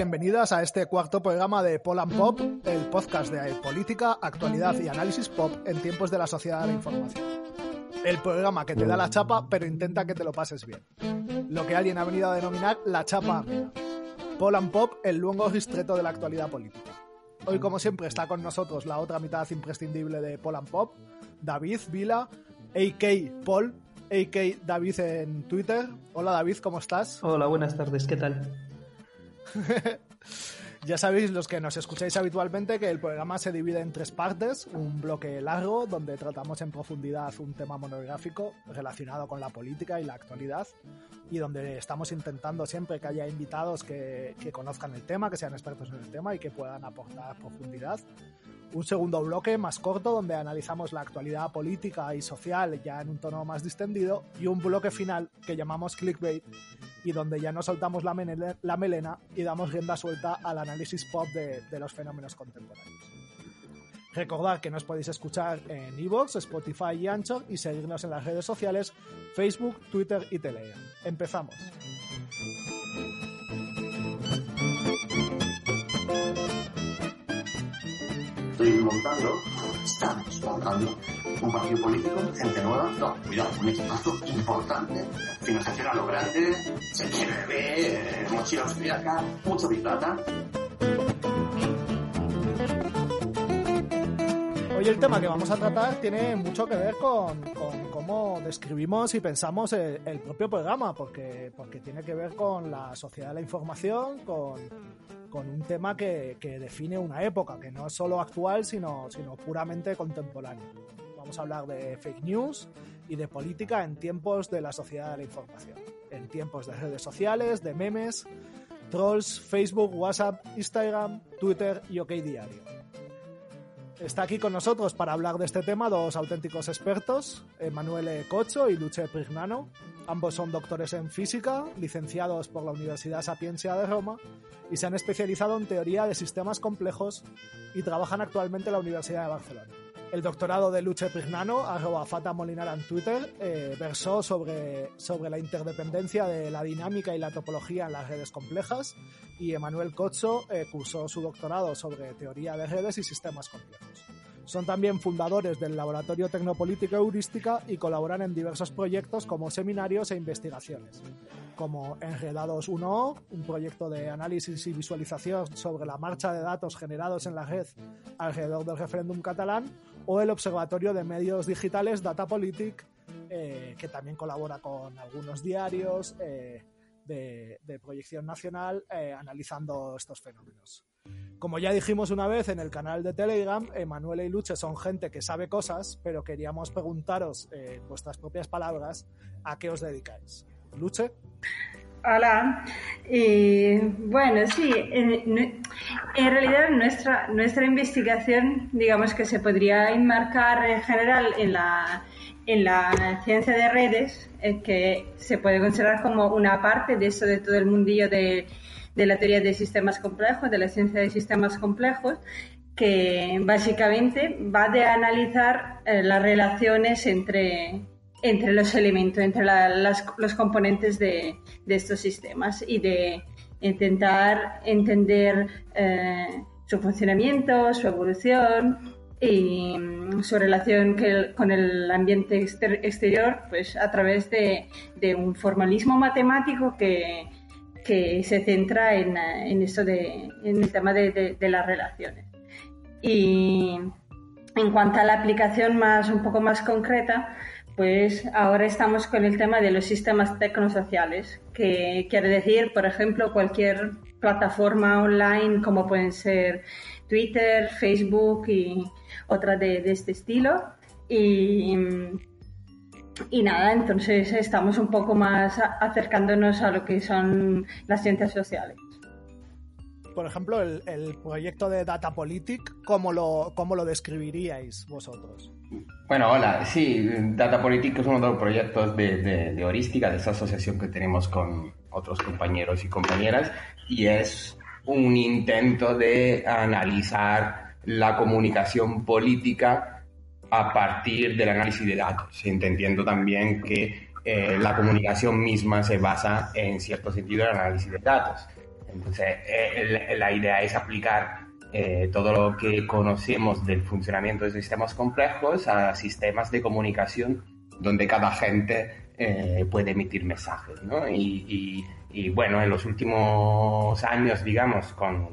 Bienvenidas a este cuarto programa de Pol and Pop, el podcast de política, actualidad y análisis pop en tiempos de la sociedad de la información. El programa que te da la chapa, pero intenta que te lo pases bien. Lo que alguien ha venido a denominar la chapa amena. Pol and Pop, el luego ristreto de la actualidad política. Hoy, como siempre, está con nosotros la otra mitad imprescindible de Pol and Pop, David Vila, a.k. Paul, a.k. David en Twitter. Hola David, ¿cómo estás? Hola, buenas tardes, ¿qué tal? Ya sabéis, los que nos escucháis habitualmente, que el programa se divide en tres partes. Un bloque largo, donde tratamos en profundidad un tema monográfico relacionado con la política y la actualidad, y donde estamos intentando siempre que haya invitados que, que conozcan el tema, que sean expertos en el tema y que puedan aportar profundidad. Un segundo bloque más corto, donde analizamos la actualidad política y social ya en un tono más distendido. Y un bloque final que llamamos clickbait, y donde ya no soltamos la, melena y damos rienda suelta al análisis pop de, los fenómenos contemporáneos. Recordad que nos podéis escuchar en iVoox, Spotify y Anchor y seguirnos en las redes sociales Facebook, Twitter y Telegram. Empezamos. Estoy montando, estamos montando un partido político, gente nueva, no, cuidado, un equipazo importante, financiación a lo grande, se quiere ver, mochila austriaca, mucho Big. Hoy el tema que vamos a tratar tiene mucho que ver con, con cómo describimos y pensamos el, el propio programa, porque, porque tiene que ver con la sociedad de la información, con, con un tema que, define una época, que no es solo actual, sino, sino puramente contemporáneo. Vamos a hablar de fake news y de política en tiempos de la sociedad de la información, en tiempos de redes sociales, de memes, trolls, Facebook, WhatsApp, Instagram, Twitter y OK Diario. Está aquí con nosotros para hablar de este tema dos auténticos expertos, Emanuele Cocho y Luce Prignano. Ambos son doctores en física, licenciados por la Universidad Sapienza de Roma y se han especializado en teoría de sistemas complejos y trabajan actualmente en la Universidad de Barcelona. El doctorado de Luce Prignano, arroba Fata Molinara en Twitter, eh, versó sobre, sobre la interdependencia de la dinámica y la topología en las redes complejas y Emanuel Cocho eh, cursó su doctorado sobre teoría de redes y sistemas complejos. Son también fundadores del Laboratorio Tecnopolítico Heurística y colaboran en diversos proyectos como seminarios e investigaciones, como Enredados 1O, un proyecto de análisis y visualización sobre la marcha de datos generados en la red alrededor del referéndum catalán, o el Observatorio de Medios Digitales Datapolitik, eh, que también colabora con algunos diarios eh, de, de, proyección nacional eh, analizando estos fenómenos. Como ya dijimos una vez en el canal de Telegram, Emanuele y Luche son gente que sabe cosas, pero queríamos preguntaros, eh, vuestras propias palabras, a qué os dedicáis. Luche. Hola. Bueno, sí, en, en, realidad nuestra, nuestra investigación, digamos que se podría enmarcar en general en la, en la ciencia de redes, eh, que se puede considerar como una parte de eso de todo el mundillo de, de la teoría de sistemas complejos, de la ciencia de sistemas complejos, que básicamente va de analizar eh, las relaciones entre, entre los elementos, entre la, las, los componentes de, de, estos sistemas y de intentar entender eh, su funcionamiento, su evolución y um, su relación que, con el ambiente exter exterior pues a través de, de un formalismo matemático que, que se centra en, en eso de, en el tema de, de, de, las relaciones. Y en cuanto a la aplicación más un poco más concreta, pues ahora estamos con el tema de los sistemas tecnosociales, que quiere decir, por ejemplo, cualquier plataforma online como pueden ser Twitter, Facebook y otra de, este estilo. Y, y nada, entonces estamos un poco más acercándonos a lo que son las ciencias sociales por ejemplo, el, proyecto de Data Politic, ¿cómo lo, cómo lo describiríais vosotros? Bueno, hola. Sí, Data Politic es uno de los proyectos de, de, de Heurística, de esa asociación que tenemos con otros compañeros y compañeras, y es un intento de analizar la comunicación política a partir del análisis de datos, entendiendo también que eh, la comunicación misma se basa en cierto sentido en el análisis de datos. Entonces, eh, la idea es aplicar eh, todo lo que conocemos del funcionamiento de sistemas complejos a sistemas de comunicación donde cada gente eh, puede emitir mensajes. ¿no? Y, bueno, en los últimos años, digamos, con,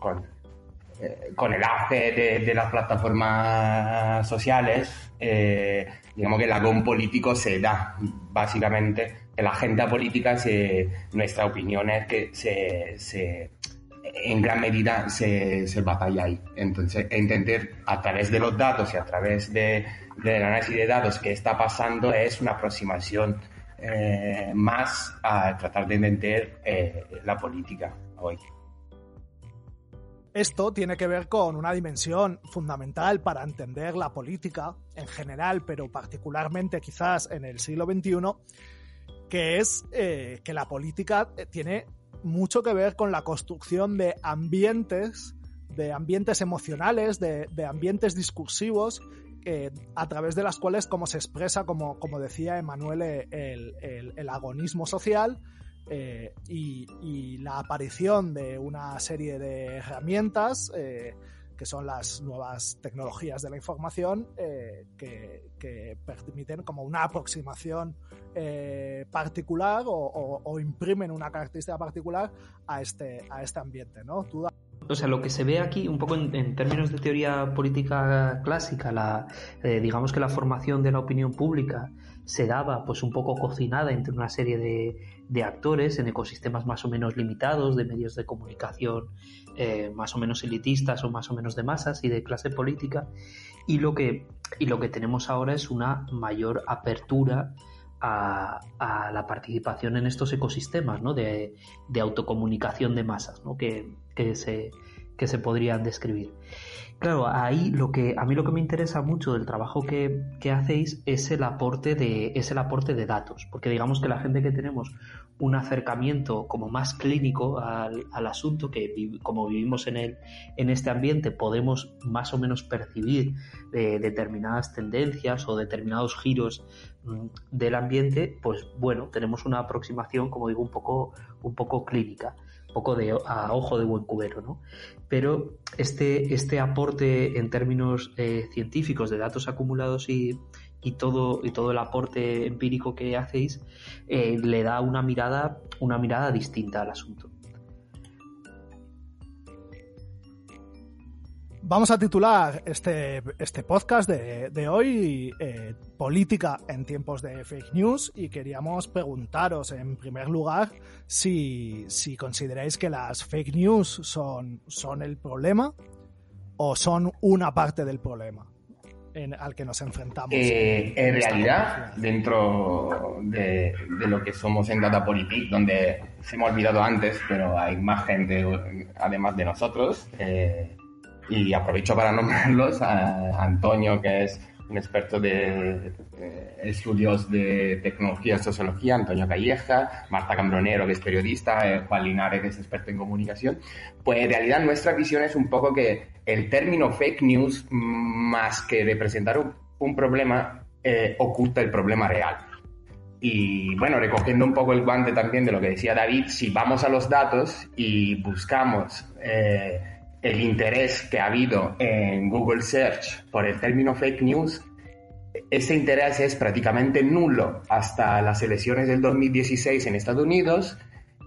con, con el auge de, las plataformas sociales, digamos que el agón político se da básicamente en la agenda política se, nuestra opinión es que se, en gran medida se, se, batalla ahí. Entonces, entender a través de los datos y a través de, del análisis de datos qué está pasando es una aproximación eh, más a tratar de entender eh, la política hoy. Esto tiene que ver con una dimensión fundamental para entender la política en general, pero particularmente quizás en el siglo XXI, que es eh, que la política eh, tiene mucho que ver con la construcción de ambientes, de ambientes emocionales, de, ambientes discursivos, eh, a través de las cuales, como se expresa, como, como decía Emanuel, el, agonismo social y, y, la aparición de una serie de herramientas que son las nuevas tecnologías de la información eh, que, permiten como una aproximación eh, particular o, imprimen una característica particular a este, a este ambiente, ¿no? o sea, lo que se ve aquí, un poco en, términos de teoría política clásica, la, eh, digamos que la formación de la opinión pública se daba pues un poco cocinada entre una serie de, actores en ecosistemas más o menos limitados, de medios de comunicación eh, más o menos elitistas o más o menos de masas y de clase política. Y lo que, y lo que tenemos ahora es una mayor apertura a, la participación en estos ecosistemas ¿no? de, autocomunicación de masas ¿no? que, que, se, que se podrían describir. Claro, ahí lo que a mí lo que me interesa mucho del trabajo que, hacéis es el aporte de es el aporte de datos, porque digamos que la gente que tenemos un acercamiento como más clínico al, asunto, que como vivimos en el, en este ambiente podemos más o menos percibir eh, determinadas tendencias o determinados giros mm, del ambiente, pues bueno, tenemos una aproximación, como digo, un poco, un poco clínica poco de a ojo de buen cubero, ¿no? Pero este, este aporte en términos eh, científicos de datos acumulados y, y, todo, y todo el aporte empírico que hacéis eh, le da una mirada, una mirada distinta al asunto. Vamos a titular este, este podcast de, hoy eh, Política en tiempos de fake news y queríamos preguntaros en primer lugar si, consideráis que las fake news son, son el problema o son una parte del problema al que nos enfrentamos. Eh, en, realidad, dentro de, lo que somos en Data Politic, donde se hemos olvidado antes, pero hay más gente además de nosotros, eh, y aprovecho para nombrarlos a Antonio, que es un experto de estudios de tecnología y sociología, Antonio Calleja, Marta Cambronero, que es periodista, eh, Juan Linares, que es experto en comunicación. Pues en realidad nuestra visión es un poco que el término fake news, más que representar un, problema, eh, oculta el problema real. Y bueno, recogiendo un poco el guante también de lo que decía David, si vamos a los datos y buscamos... Eh, el interés que ha habido en Google Search por el término fake news, ese interés es prácticamente nulo hasta las elecciones del 2016 en Estados Unidos,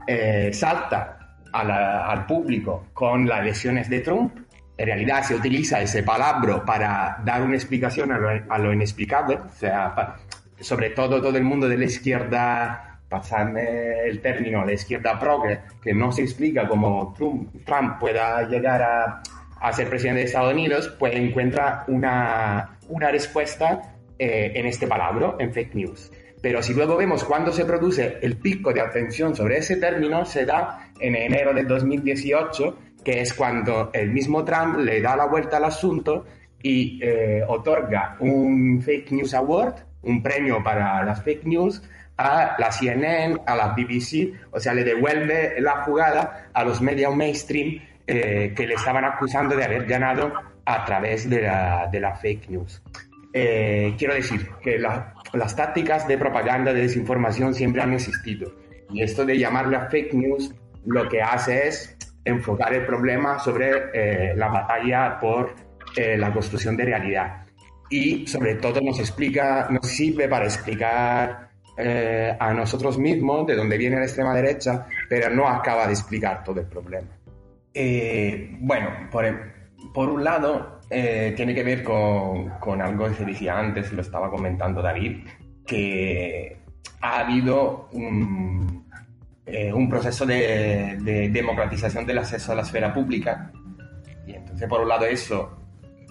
eh, salta al público con las elecciones de Trump. En realidad se utiliza ese palabra para dar una explicación a lo, inexplicable, o sea, sobre todo todo el mundo de la izquierda pasarme el término, la izquierda progre, que no se explica cómo Trump, Trump pueda llegar a, a, ser presidente de Estados Unidos, pues encuentra una, una respuesta eh, en este palabra, en fake news. Pero si luego vemos cuándo se produce el pico de atención sobre ese término, se da en enero del 2018, que es cuando el mismo Trump le da la vuelta al asunto y eh, otorga un Fake News Award, un premio para las fake news, a la CNN, a la BBC, o sea, le devuelve la jugada a los medios mainstream eh, que le estaban acusando de haber ganado a través de la, de la fake news. Eh, quiero decir que las tácticas de propaganda, de desinformación siempre han existido. Y esto de llamarle a fake news lo que hace es enfocar el problema sobre eh, la batalla por la construcción de realidad. Y sobre todo nos explica, nos sirve para explicar eh, a nosotros mismos de dónde viene la extrema derecha, pero no acaba de explicar todo el problema. Eh, bueno, por, un lado, eh, tiene que ver con, algo que se decía antes, lo estaba comentando David, que ha habido un, un proceso de, de, democratización del acceso a la esfera pública. Y entonces, por un lado, eso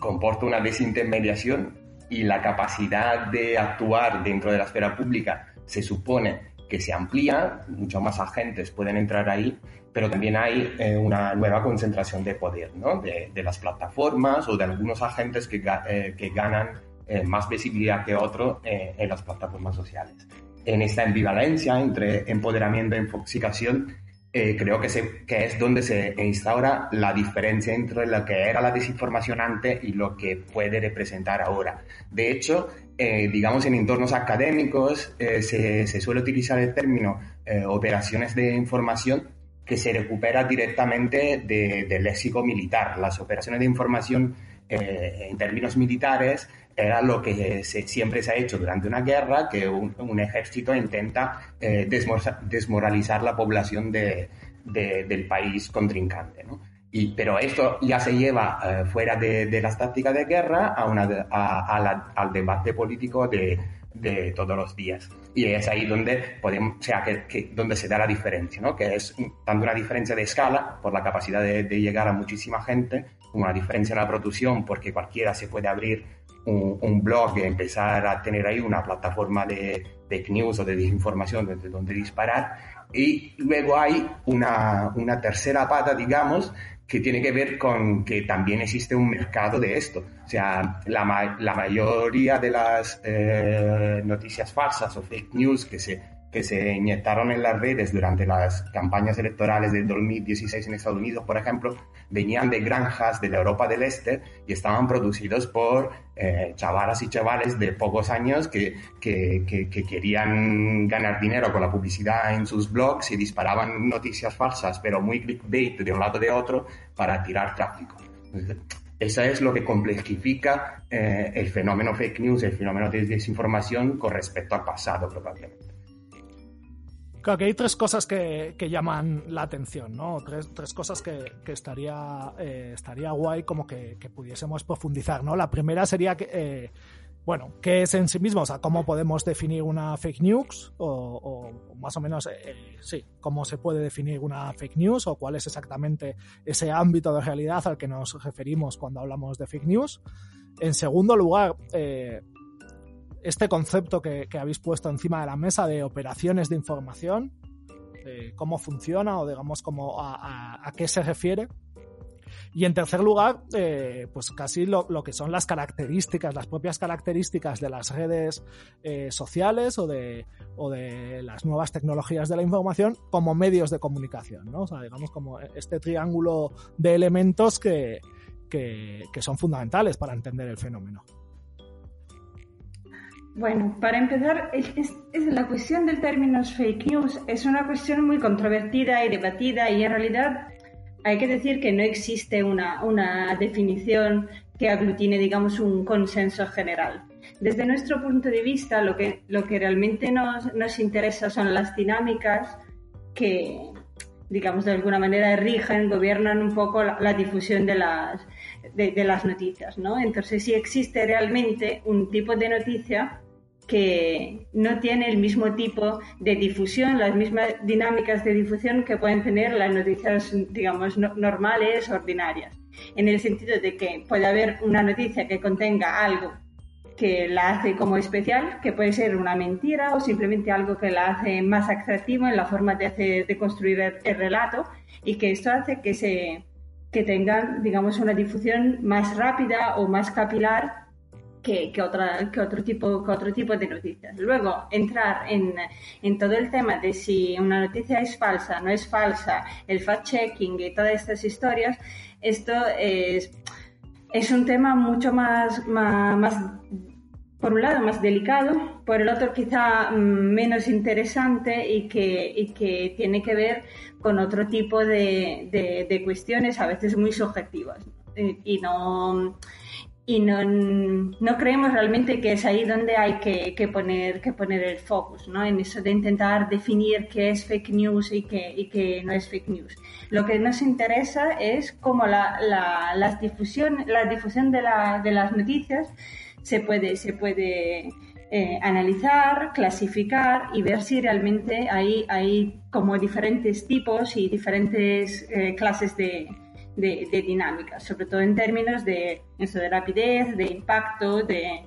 comporta una desintermediación y la capacidad de actuar dentro de la esfera pública se supone que se amplía, muchos más agentes pueden entrar ahí, pero también hay eh, una nueva concentración de poder, ¿no? de, las plataformas o de algunos agentes que, eh, que ganan eh, más visibilidad que otros en las plataformas sociales. En esta ambivalencia entre empoderamiento e infoxicación, creo que, se, que es donde se instaura la diferencia entre lo que era la desinformación antes y lo que puede representar ahora. De hecho, eh, digamos, en entornos académicos eh, se, suele utilizar el término eh, operaciones de información que se recupera directamente del léxico militar. Las operaciones de información en términos militares era lo que siempre se ha hecho durante una guerra, que un, ejército intenta desmoralizar la población del país contrincante. ¿no? Pero esto ya se lleva eh, fuera de, las tácticas de guerra a una, al debate político de, de, todos los días. Y es ahí donde, podemos, o sea, que, donde se da la diferencia, ¿no? que es tanto una diferencia de escala por la capacidad de, llegar a muchísima gente, como una diferencia en la producción porque cualquiera se puede abrir un, blog y empezar a tener ahí una plataforma de fake news o de desinformación desde donde disparar. Y luego hay una, una tercera pata, digamos, que tiene que ver con que también existe un mercado de esto. O sea, la, la mayoría de las eh, noticias falsas o fake news que se que se inyectaron en las redes durante las campañas electorales del 2016 en Estados Unidos, por ejemplo, venían de granjas de la Europa del Este y estaban producidos por eh, chavalas y chavales de pocos años que, que, que, querían ganar dinero con la publicidad en sus blogs y disparaban noticias falsas, pero muy clickbait de un lado de otro para tirar tráfico. Eso es lo que complejifica eh, el fenómeno fake news, el fenómeno de desinformación con respecto al pasado probablemente. Claro que hay tres cosas que, llaman la atención, ¿no? Tres, tres cosas que, estaría, eh, estaría guay como que, pudiésemos profundizar, ¿no? La primera sería que, eh, bueno, ¿qué es en sí mismo? O sea, ¿cómo podemos definir una fake news? O, más o menos, eh, sí, ¿cómo se puede definir una fake news? O cuál es exactamente ese ámbito de realidad al que nos referimos cuando hablamos de fake news. En segundo lugar, este concepto que, habéis puesto encima de la mesa de operaciones de información, cómo funciona o digamos cómo, a, qué se refiere. Y en tercer lugar, eh, pues casi lo, que son las características, las propias características de las redes eh, sociales o de, o de las nuevas tecnologías de la información como medios de comunicación, ¿no? O sea, digamos como este triángulo de elementos que, que son fundamentales para entender el fenómeno. Bueno, para empezar, la cuestión del término fake news es una cuestión muy controvertida y debatida y en realidad hay que decir que no existe una, una definición que aglutine, digamos, un consenso general. Desde nuestro punto de vista, lo que, lo que realmente nos, nos interesa son las dinámicas que, digamos, de alguna manera rigen, gobiernan un poco la, difusión de las, de, las noticias, ¿no? Entonces, si existe realmente un tipo de noticia que no tiene el mismo tipo de difusión, las mismas dinámicas de difusión que pueden tener las noticias, digamos, normales, ordinarias. En el sentido de que puede haber una noticia que contenga algo que la hace como especial, que puede ser una mentira o simplemente algo que la hace más atractivo en la forma de, construir el, relato y que esto hace que se que tengan, digamos, una difusión más rápida o más capilar que, que, otra, que, otro tipo, que otro tipo de noticias. Luego, entrar en, en, todo el tema de si una noticia es falsa, no es falsa, el fact-checking y todas estas historias, esto es, es un tema mucho más, más, más, por un lado, más delicado, por el otro quizá mm, menos interesante y que, y que tiene que ver con otro tipo de, de, de cuestiones, a veces muy subjetivas. Y no y no, no, creemos realmente que es ahí donde hay que, que, poner, que poner el focus, ¿no? en eso de intentar definir qué es fake news y qué, y qué no es fake news. Lo que nos interesa es cómo la, la, la difusión, la difusión de, la, de las noticias se puede, se puede eh, analizar, clasificar y ver si realmente hay, hay como diferentes tipos y diferentes eh, clases de, de, dinámicas, sobre todo en términos de, eso, de rapidez, de impacto de,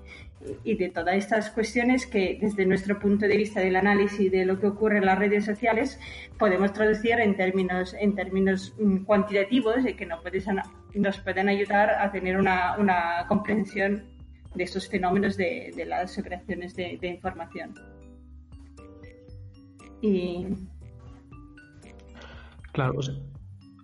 y de todas estas cuestiones que desde nuestro punto de vista del análisis de lo que ocurre en las redes sociales podemos traducir en términos, en términos mm, cuantitativos y que nos, nos pueden ayudar a tener una, una comprensión de estos fenómenos de, las operaciones de, información. Y... Claro, o sea,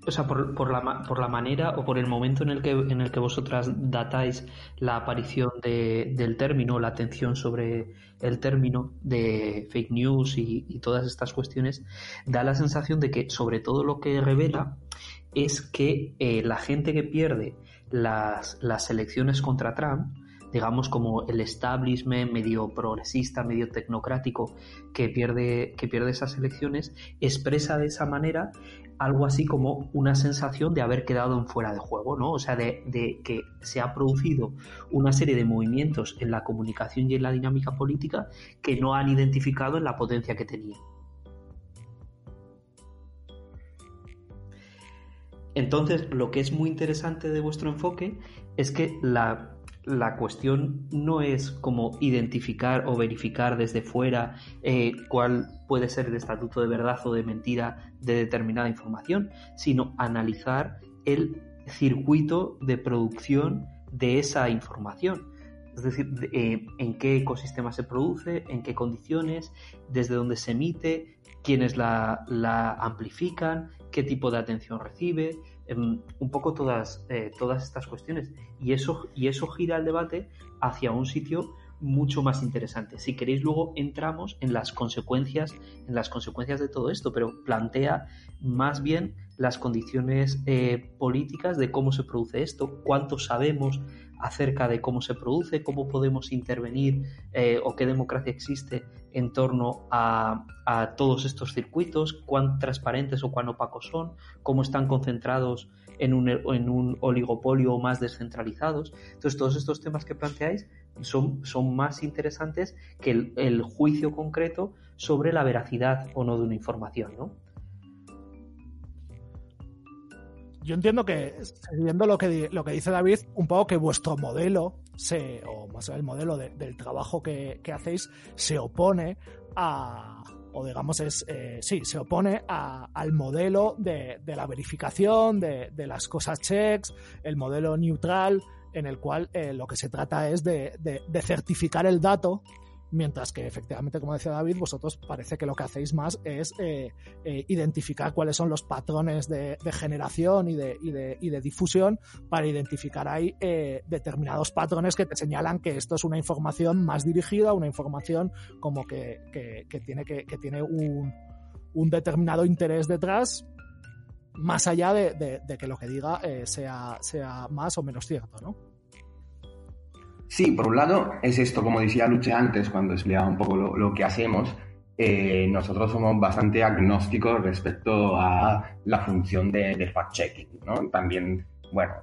o sea, por, por, la, por la manera o por el momento en el que, en el que vosotras datáis la aparición de, del término, la atención sobre el término de fake news y, todas estas cuestiones, da la sensación de que sobre todo lo que revela es que eh, la gente que pierde las, las elecciones contra Trump, digamos como el establishment medio progresista, medio tecnocrático que pierde, que pierde esas elecciones, expresa de esa manera algo así como una sensación de haber quedado en fuera de juego, ¿no? O sea, de, que se ha producido una serie de movimientos en la comunicación y en la dinámica política que no han identificado en la potencia que tenía. Entonces, lo que es muy interesante de vuestro enfoque es que la la cuestión no es como identificar o verificar desde fuera eh, cuál puede ser el estatuto de verdad o de mentira de determinada información, sino analizar el circuito de producción de esa información. Es decir, eh, en qué ecosistema se produce, en qué condiciones, desde dónde se emite, quiénes la, amplifican, qué tipo de atención recibe, un poco todas, eh, todas estas cuestiones. Y eso, y eso gira el debate hacia un sitio mucho más interesante. Si queréis luego entramos en las consecuencias, en las consecuencias de todo esto, pero plantea más bien las condiciones eh, políticas de cómo se produce esto, cuánto sabemos acerca de cómo se produce, cómo podemos intervenir eh, o qué democracia existe en torno a, todos estos circuitos, cuán transparentes o cuán opacos son, cómo están concentrados en un, en un oligopolio o más descentralizados. Entonces, todos estos temas que planteáis son, son más interesantes que el, el juicio concreto sobre la veracidad o no de una información, ¿no? Yo entiendo que, siguiendo lo que, lo que dice David, un poco que vuestro modelo, se, o más el modelo del trabajo que, hacéis, se opone a, o digamos es, eh, sí, se opone al modelo de, la verificación, de, las cosas checks, el modelo neutral, en el cual eh, lo que se trata es de, certificar el dato Mientras que efectivamente, como decía David, vosotros parece que lo que hacéis más es eh, eh, identificar cuáles son los patrones de, generación y de, difusión para identificar ahí eh, determinados patrones que te señalan que esto es una información más dirigida, una información como que, tiene, un, determinado interés detrás, más allá de, que lo que diga sea, sea más o menos cierto, ¿no? Sí, por un lado es esto, como decía Luche antes cuando explicaba un poco lo, que hacemos, eh, nosotros somos bastante agnósticos respecto a la función de, fact-checking, ¿no? También, bueno,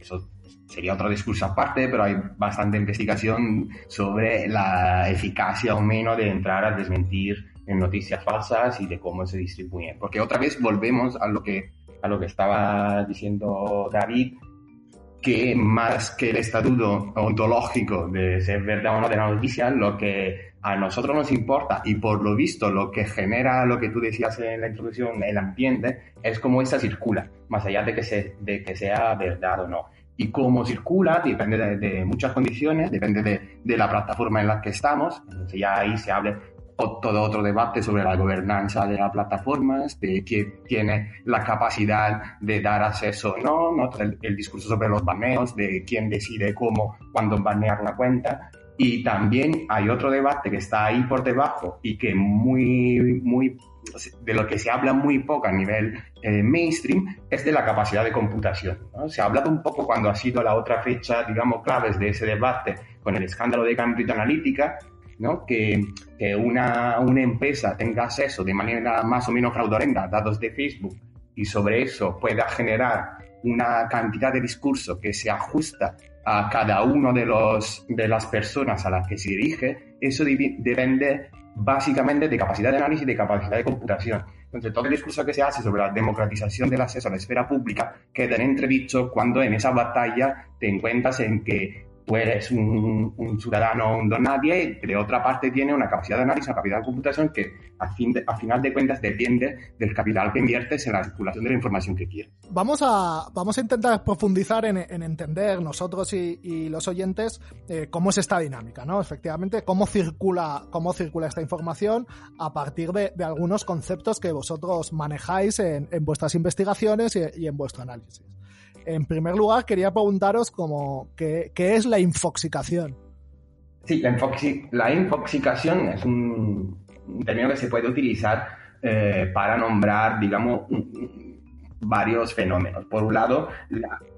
eso sería otro discurso aparte, pero hay bastante investigación sobre la eficacia o menos de entrar a desmentir en noticias falsas y de cómo se distribuyen. Porque otra vez volvemos a lo que, a lo que estaba diciendo David, que más que el estatuto ontológico de ser verdad o no de la noticia, lo que a nosotros nos importa y por lo visto lo que genera lo que tú decías en la introducción, el ambiente, es cómo esa circula, más allá de que, se, de que sea verdad o no. Y cómo circula depende de, muchas condiciones, depende de, de, la plataforma en la que estamos. Entonces ya ahí se hable todo otro debate sobre la gobernanza de las plataformas, de quién tiene la capacidad de dar acceso o no, El, discurso sobre los baneos, de quién decide cómo, cuándo banear una cuenta. Y también hay otro debate que está ahí por debajo y que muy, muy, de lo que se habla muy poco a nivel eh, mainstream es de la capacidad de computación. Se ha hablado un poco cuando ha sido la otra fecha, digamos, claves de ese debate con el escándalo de Cambridge Analytica, ¿no? que, una, una, empresa tenga acceso de manera más o menos fraudulenta a datos de Facebook y sobre eso pueda generar una cantidad de discurso que se ajusta a cada uno de, los, de las personas a las que se dirige, eso depende básicamente de capacidad de análisis y de capacidad de computación. Entonces, todo el discurso que se hace sobre la democratización del acceso a la esfera pública queda en entredicho cuando en esa batalla te encuentras en que tú eres un, un ciudadano, un don nadie, y de otra parte tiene una capacidad de análisis, una capacidad de computación que a, fin de, a final de cuentas depende del capital que inviertes en la circulación de la información que quieres. Vamos a, vamos a intentar profundizar en, en entender nosotros y, los oyentes eh, cómo es esta dinámica, ¿no? Efectivamente, cómo circula, cómo circula esta información a partir de, algunos conceptos que vosotros manejáis en, vuestras investigaciones y en vuestro análisis. En primer lugar, quería preguntaros como, ¿qué, qué es la infoxicación? Sí, la, infoxi la infoxicación es un, término que se puede utilizar eh, para nombrar, digamos, varios fenómenos. Por un lado,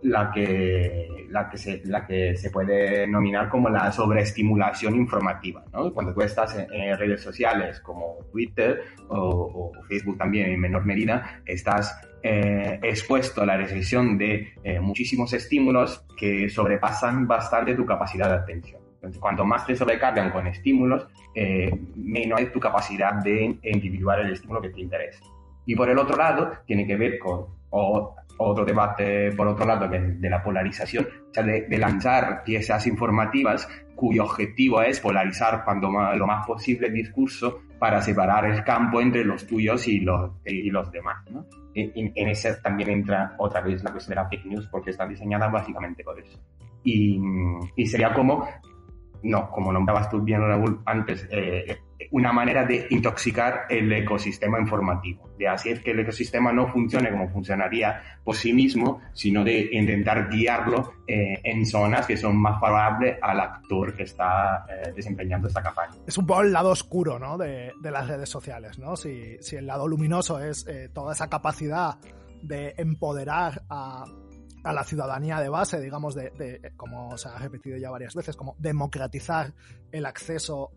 la, que, la, que se, la que se puede nominar como la sobreestimulación informativa. ¿no? Cuando tú estás en, redes sociales como Twitter o, Facebook también en menor medida, estás eh, expuesto a la recepción de eh, muchísimos estímulos que sobrepasan bastante tu capacidad de atención. Entonces, cuanto más te sobrecargan con estímulos, eh, menos es tu capacidad de individuar el estímulo que te interesa. Y por el otro lado, tiene que ver con o, otro debate, por otro lado, de, de la polarización, o sea, de, de, lanzar piezas informativas cuyo objetivo es polarizar cuando más, lo más posible el discurso para separar el campo entre los tuyos y los, y los demás. ¿no? En, en ese también entra otra vez la cuestión de la fake news porque están diseñadas básicamente por eso. Y, y sería como, no, como nombrabas tú bien Raúl antes, eh, una manera de intoxicar el ecosistema informativo, de hacer que el ecosistema no funcione como funcionaría por sí mismo, sino de intentar guiarlo eh, en zonas que son más favorables al actor que está eh, desempeñando esta campaña. Es un poco el lado oscuro ¿no? de, de las redes sociales, ¿no? Si, si el lado luminoso es eh, toda esa capacidad de empoderar a a la ciudadanía de base, digamos, de, de, como se ha repetido ya varias veces, como democratizar el acceso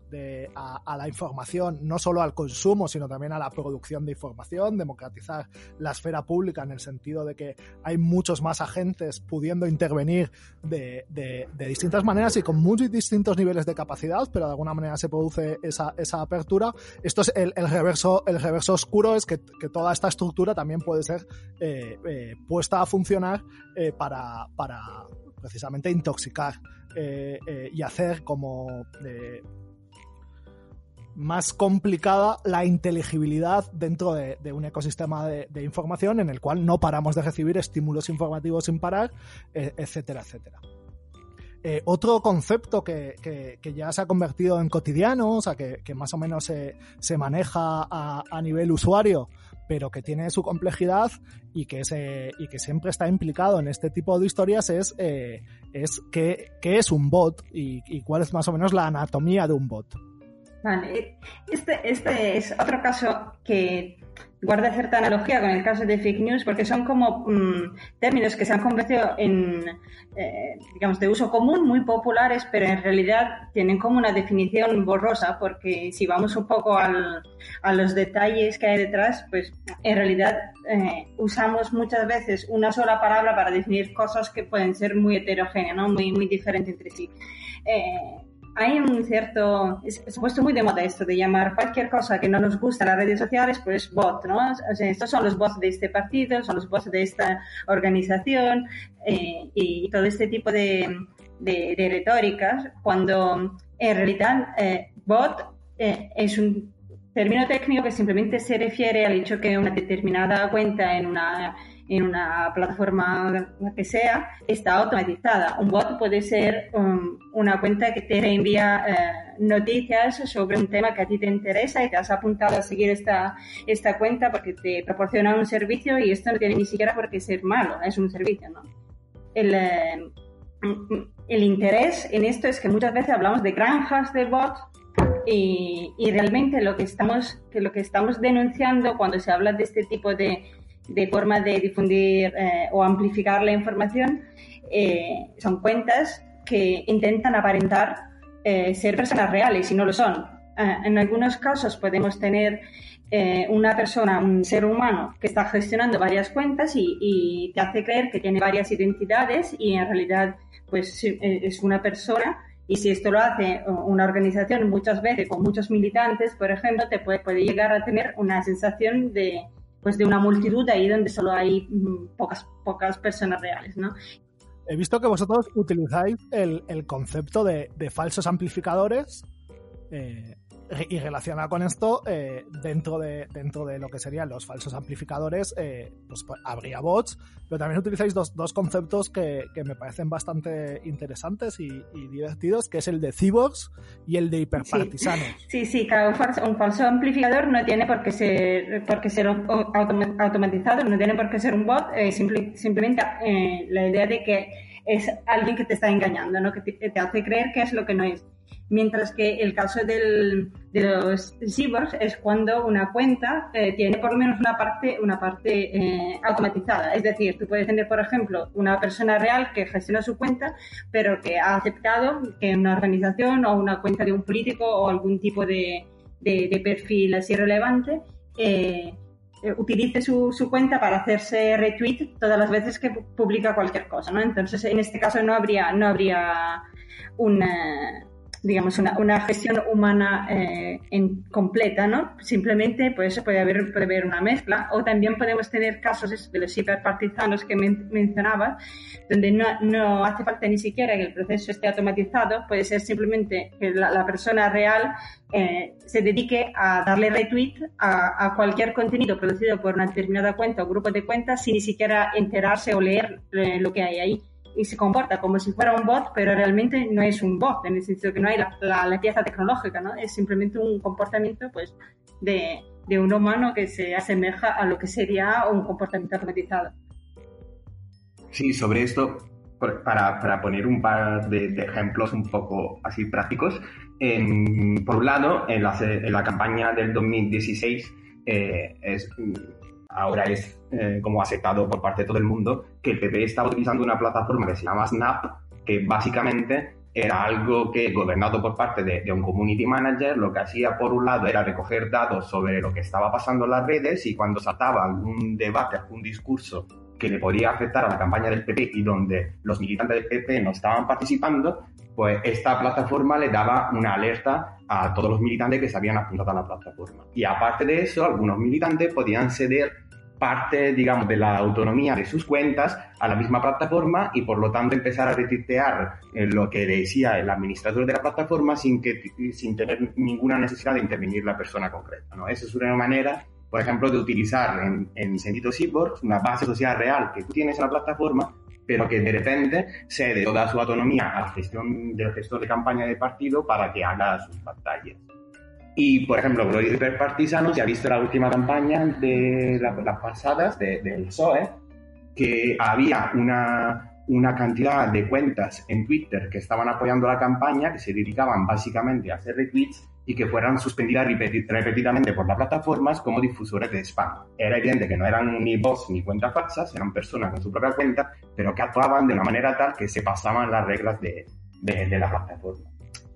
a, la información, no solo al consumo, sino también a la producción de información, democratizar la esfera pública en el sentido de que hay muchos más agentes pudiendo intervenir de, de, de distintas maneras y con muy distintos niveles de capacidad, pero de alguna manera se produce esa, esa apertura. Esto es el, el, reverso, el reverso oscuro, es que, que, toda esta estructura también puede ser eh, eh, puesta a funcionar eh, para, para, precisamente intoxicar eh, eh, y hacer como más complicada la inteligibilidad dentro de, un ecosistema de, información en el cual no paramos de recibir estímulos informativos sin parar, etcétera, etcétera. Eh, otro concepto que, que, ya se ha convertido en cotidiano, o sea, que, que más o menos se, se maneja a, nivel usuario, pero que tiene su complejidad y que, se, y que siempre está implicado en este tipo de historias es, eh, es qué, qué, es un bot y, y, cuál es más o menos la anatomía de un bot. Vale, este, este es otro caso que guarda cierta analogía con el caso de fake news porque son como mm, términos que se han convertido en, eh, digamos, de uso común, muy populares, pero en realidad tienen como una definición borrosa porque si vamos un poco al, a los detalles que hay detrás, pues en realidad eh, usamos muchas veces una sola palabra para definir cosas que pueden ser muy heterogéneas, ¿no? muy, muy diferentes entre sí. Eh, hay un cierto, se ha puesto muy de moda esto de llamar cualquier cosa que no nos gusta en las redes sociales, pues bot, ¿no? O sea, estos son los bots de este partido, son los bots de esta organización eh, y todo este tipo de, de, retóricas, cuando en realidad eh, bot eh, es un término técnico que simplemente se refiere al hecho que una determinada cuenta en una en una plataforma que sea, está automatizada. Un bot puede ser um, una cuenta que te reenvía eh, noticias sobre un tema que a ti te interesa y te has apuntado a seguir esta, esta cuenta porque te proporciona un servicio y esto no tiene ni siquiera por qué ser malo, es un servicio, ¿no? El, eh, el interés en esto es que muchas veces hablamos de granjas de bots y, y, realmente lo que estamos que lo que estamos denunciando cuando se habla de este tipo de, de forma de difundir eh, o amplificar la información eh, son cuentas que intentan aparentar eh, ser personas reales y no lo son. en algunos casos podemos tener una persona, un ser humano que está gestionando varias cuentas y, y, te hace creer que tiene varias identidades y en realidad pues es una persona y si esto lo hace una organización muchas veces con muchos militantes, por ejemplo, te puede, puede llegar a tener una sensación de, pues de una multitud ahí donde solo hay mm, pocas, pocas personas reales, ¿no? He visto que vosotros utilizáis el, concepto de, de falsos amplificadores eh, y relacionado con esto, eh, dentro, de, dentro de lo que serían los falsos amplificadores, eh, pues, pues, habría bots, pero también utilizáis dos, dos conceptos que, que, me parecen bastante interesantes y, divertidos, que es el de cyborgs y el de hiperpartisanos. Sí, sí, claro, un falso, amplificador no tiene por qué ser, por qué ser automatizado, no tiene por qué ser un bot, eh, simplemente la idea de que es alguien que te está engañando, ¿no? que te hace creer que es lo que no es mientras que el caso del, de los cyborgs es cuando una cuenta eh, tiene por lo menos una parte, una parte eh, automatizada. Es decir, tú puedes tener, por ejemplo, una persona real que gestiona su cuenta, pero que ha aceptado que una organización o una cuenta de un político o algún tipo de, de, perfil así relevante eh, utilice su, su, cuenta para hacerse retweet todas las veces que publica cualquier cosa, ¿no? Entonces, en este caso no habría, no habría una, digamos, una, una gestión humana eh, en, completa, ¿no? Simplemente, pues puede haber, haber una mezcla. O también podemos tener casos de los hiperpartizanos que mencionabas, donde no, no, hace falta ni siquiera que el proceso esté automatizado, puede ser simplemente que la, persona real eh, se dedique a darle retweet a, a, cualquier contenido producido por una determinada cuenta o grupo de cuentas sin ni siquiera enterarse o leer eh, lo que hay ahí y se comporta como si fuera un bot, pero realmente no es un bot, en el sentido que no hay la, la, pieza tecnológica, ¿no? Es simplemente un comportamiento, pues, de, de, un humano que se asemeja a lo que sería un comportamiento automatizado. Sí, sobre esto, para, para poner un par de, ejemplos un poco así prácticos, por un lado, en la, en la campaña del 2016, eh, es ahora es eh, como aceptado por parte de todo el mundo, que el PP estaba utilizando una plataforma que se llama Snap, que básicamente era algo que, gobernado por parte de, un community manager, lo que hacía por un lado era recoger datos sobre lo que estaba pasando en las redes y cuando saltaba algún debate, algún discurso que le podía afectar a la campaña del PP y donde los militantes del PP no estaban participando, pues esta plataforma le daba una alerta a todos los militantes que se habían apuntado a la plataforma. Y aparte de eso, algunos militantes podían ceder parte, digamos, de la autonomía de sus cuentas a la misma plataforma y por lo tanto empezar a retuitear eh, lo que decía el administrador de la plataforma sin, que, sin tener ninguna necesidad de intervenir la persona concreta. ¿no? Esa es una manera por ejemplo, de utilizar en, en sentido cyborg una base social real que tú tienes en la plataforma, pero que de repente cede toda su autonomía a la gestión del gestor de campaña de partido para que haga sus batallas. Y, por ejemplo, los hiperpartisanos, ya ha visto la última campaña de las pasadas del PSOE, que había una, una cantidad de cuentas en Twitter que estaban apoyando la campaña, que se dedicaban básicamente a hacer retweets y que fueran suspendidas repetidamente por las plataformas como difusores de spam. Era evidente que no eran ni bots ni cuentas falsas, eran personas con su propia cuenta, pero que actuaban de una manera tal que se pasaban las reglas de, de, la plataforma.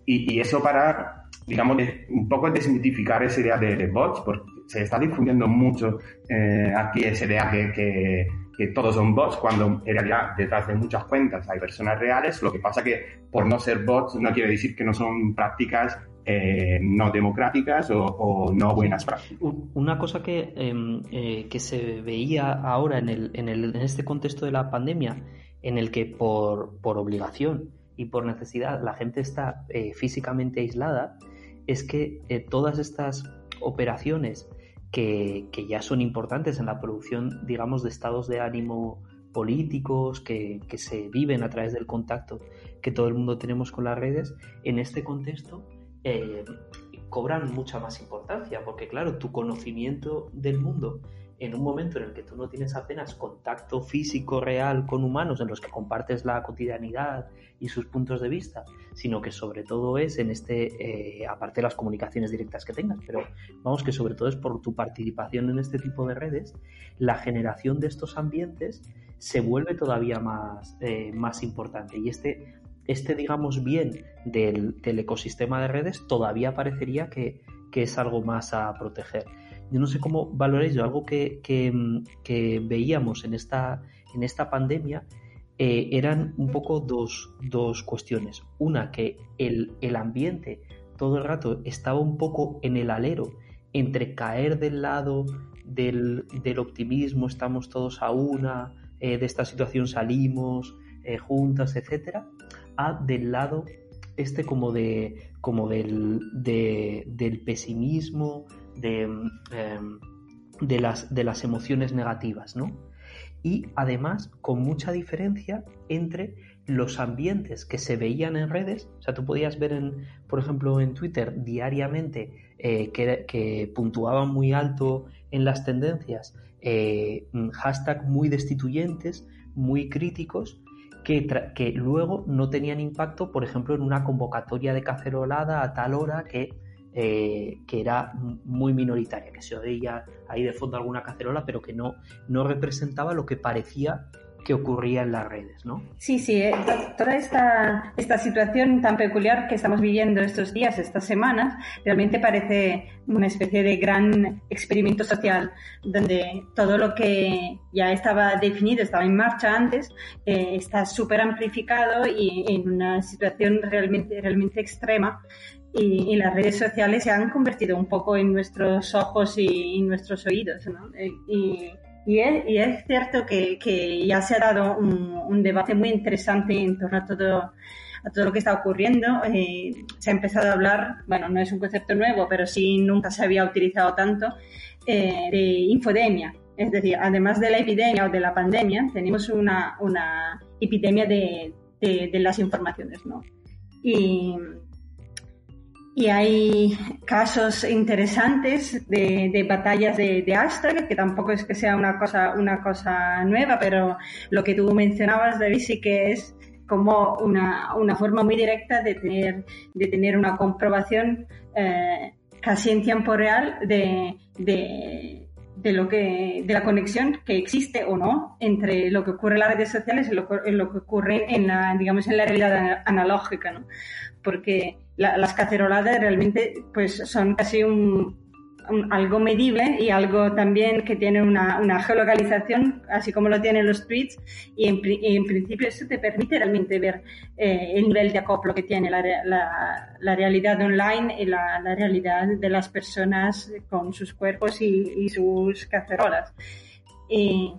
Y, y, eso para, digamos, un poco desmitificar esa idea de, bots, porque se está difundiendo mucho eh, aquí esa idea que, que, todos son bots, cuando en realidad detrás de muchas cuentas hay personas reales, lo que pasa que por no ser bots no quiere decir que no son prácticas eh, no democráticas o, no buenas prácticas. Una cosa que, em, eh, que se veía ahora en, el, en, el, en, este contexto de la pandemia, en el que por, por obligación y por necesidad la gente está eh, físicamente aislada, es que todas estas operaciones que, que, ya son importantes en la producción, digamos, de estados de ánimo políticos que, que se viven a través del contacto que todo el mundo tenemos con las redes, en este contexto eh, cobran mucha más importancia, porque claro, tu conocimiento del mundo en un momento en el que tú no tienes apenas contacto físico real con humanos en los que compartes la cotidianidad y sus puntos de vista, sino que sobre todo es en este, eh, aparte de las comunicaciones directas que tengas, pero vamos que sobre todo es por tu participación en este tipo de redes, la generación de estos ambientes se vuelve todavía más, eh, más importante. Y este este, digamos, bien del, ecosistema de redes todavía parecería que, es algo más a proteger. Yo no sé cómo valoréis algo que, que, veíamos en esta, en esta pandemia, eh, eran un poco dos, dos, cuestiones. Una, que el, el ambiente todo el rato estaba un poco en el alero entre caer del lado del, del optimismo, estamos todos a una, eh, de esta situación salimos eh, juntas, etcétera, a del lado este como de como del, del pesimismo de, em, de, las, de las emociones negativas ¿no? y además con mucha diferencia entre los ambientes que se veían en redes, o sea, tú podías ver, en, por ejemplo, en Twitter diariamente eh, que, puntuaban muy alto en las tendencias eh, hashtag muy destituyentes, muy críticos, que, luego no tenían impacto, por ejemplo, en una convocatoria de cacerolada a tal hora que, eh, que era muy minoritaria, que se oía ahí de fondo alguna cacerola, pero que no, no representaba lo que parecía que ocurría en las redes, ¿no? Sí, sí, eh, toda esta, esta situación tan peculiar que estamos viviendo estos días, estas semanas, realmente parece una especie de gran experimento social donde todo lo que ya estaba definido, estaba en marcha antes, eh, está súper amplificado y en una situación realmente, realmente extrema y, las redes sociales se han convertido un poco en nuestros ojos y, nuestros oídos, ¿no? Eh, y, y es, y es cierto que, que, ya se ha dado un, un, debate muy interesante en torno a todo, a todo lo que está ocurriendo. Eh, se ha empezado a hablar, bueno, no es un concepto nuevo, pero sí nunca se había utilizado tanto, eh, de infodemia. Es decir, además de la epidemia o de la pandemia, tenemos una, una epidemia de, de, de las informaciones, ¿no? Y, y hay casos interesantes de, de batallas de, de, hashtag, que tampoco es que sea una cosa, una cosa nueva, pero lo que tú mencionabas, David, sí que es como una, una forma muy directa de tener, de tener una comprobación eh, casi en tiempo real de, de, de, lo que, de la conexión que existe o no entre lo que ocurre en las redes sociales y lo, lo que ocurre en la, digamos, en la realidad analógica, ¿no? Porque las caceroladas realmente pues son casi un, algo medible y algo también que tiene una, una geolocalización, así como lo tienen los tweets, y en, en principio eso te permite realmente ver eh, el nivel de acoplo que tiene la, la, la realidad online y la, la, realidad de las personas con sus cuerpos y, y sus cacerolas. Y,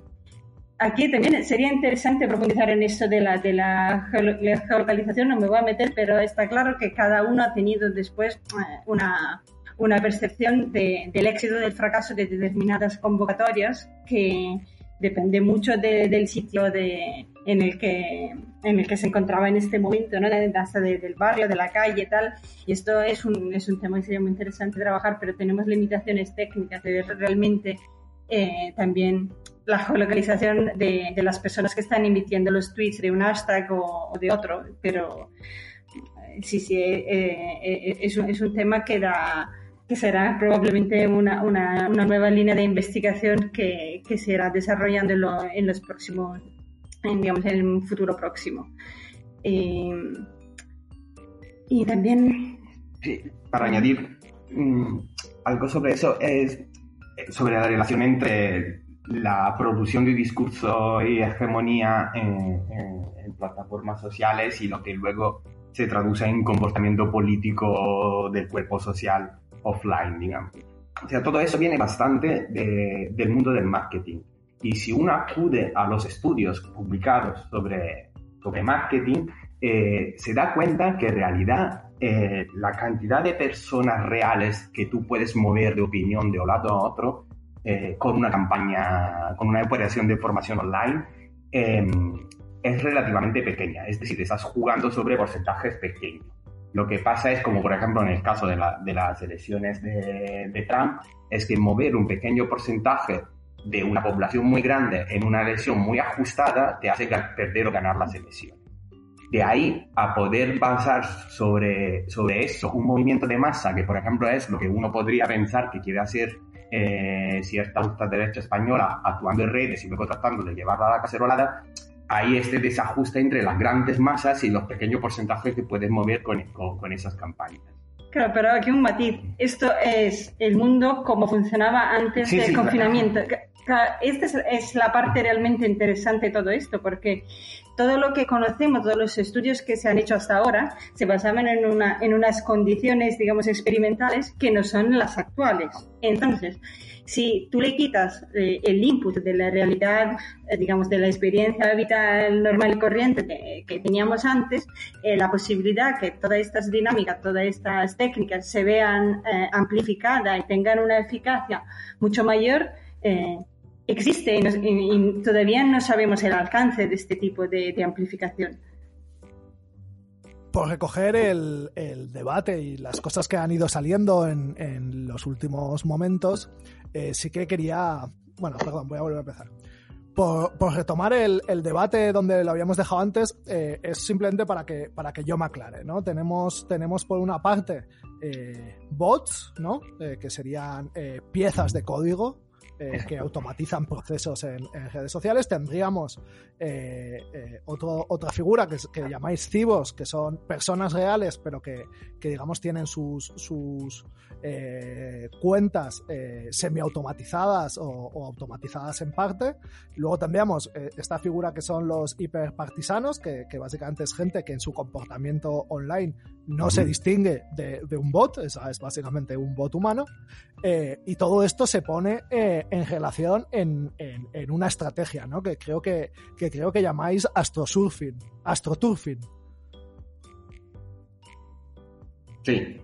aquí también sería interesante profundizar en eso de la, de la geolocalización, no me voy a meter, pero está claro que cada uno ha tenido después eh, una, una percepción de, del éxito del fracaso de determinadas convocatorias que depende mucho del sitio de, en, el que, en el que se encontraba en este momento, ¿no? hasta del barrio, de la calle tal. Y esto es un, es un tema que sería muy interesante trabajar, pero tenemos limitaciones técnicas de realmente eh, también la geolocalización de, de, las personas que están emitiendo los tweets de un hashtag o, de otro, pero sí, sí, es, un, es, un, tema que da que será probablemente una, una, una nueva línea de investigación que, que se irá desarrollando en, los próximos, en, digamos, en el futuro próximo. y también... para añadir mm, algo sobre eso, es sobre la relación entre la producción de discurso y hegemonía en, plataformas sociales y lo que luego se traduce en comportamiento político del cuerpo social offline, digamos. O sea, todo eso viene bastante del mundo del marketing. Y si uno acude a los estudios publicados sobre, sobre marketing, eh, se da cuenta que en realidad eh, la cantidad de personas reales que tú puedes mover de opinión de un lado a otro eh, con una campaña, con una operación de formación online, em, es relativamente pequeña. Es decir, estás jugando sobre porcentajes pequeños. Lo que pasa es, como por ejemplo en el caso de, las elecciones de, Trump, es que mover un pequeño porcentaje de una población muy grande en una elección muy ajustada te hace perder o ganar las elecciones. De ahí a poder basar sobre, sobre eso un movimiento de masa, que por ejemplo es lo que uno podría pensar que quiere hacer eh, cierta derecha española actuando en redes y luego tratando de llevarla a la cacerolada, hay este desajuste entre las grandes masas y los pequeños porcentajes que puedes mover con, con, esas campañas. Claro, pero aquí un matiz. Esto es el mundo como funcionaba antes del confinamiento. Esta es, es, la parte realmente interesante de todo esto, porque todo lo que conocemos, todos los estudios que se han hecho hasta ahora, se basaban en, una, en unas condiciones, digamos, experimentales que no son las actuales. Entonces, si tú le quitas eh, el input de la realidad, eh, digamos, de la experiencia vital normal y corriente que, teníamos antes, eh, la posibilidad que todas estas dinámicas, todas estas técnicas se vean amplificadas y tengan una eficacia mucho mayor, existe y, todavía no sabemos el alcance de este tipo de, amplificación. Por recoger el, debate y las cosas que han ido saliendo en, los últimos momentos, eh, sí que quería. Bueno, perdón, voy a volver a empezar. Por, retomar el, debate donde lo habíamos dejado antes, eh, es simplemente para que, para que yo me aclare, ¿no? Tenemos, tenemos por una parte eh, bots, ¿no? que serían piezas de código eh, que automatizan procesos en, redes sociales. Tendríamos eh, eh, otra figura que, que, llamáis cibos, que son personas reales, pero que, digamos tienen sus, sus cuentas semiautomatizadas o, o, automatizadas en parte. Luego tendríamos esta figura que son los hiperpartisanos, que, que básicamente es gente que en su comportamiento online no se distingue de, un bot, es, es, básicamente un bot humano, y todo esto se pone en relación en, una estrategia, ¿no? Que creo que, creo que llamáis astrosurfing, astroturfing. Sí.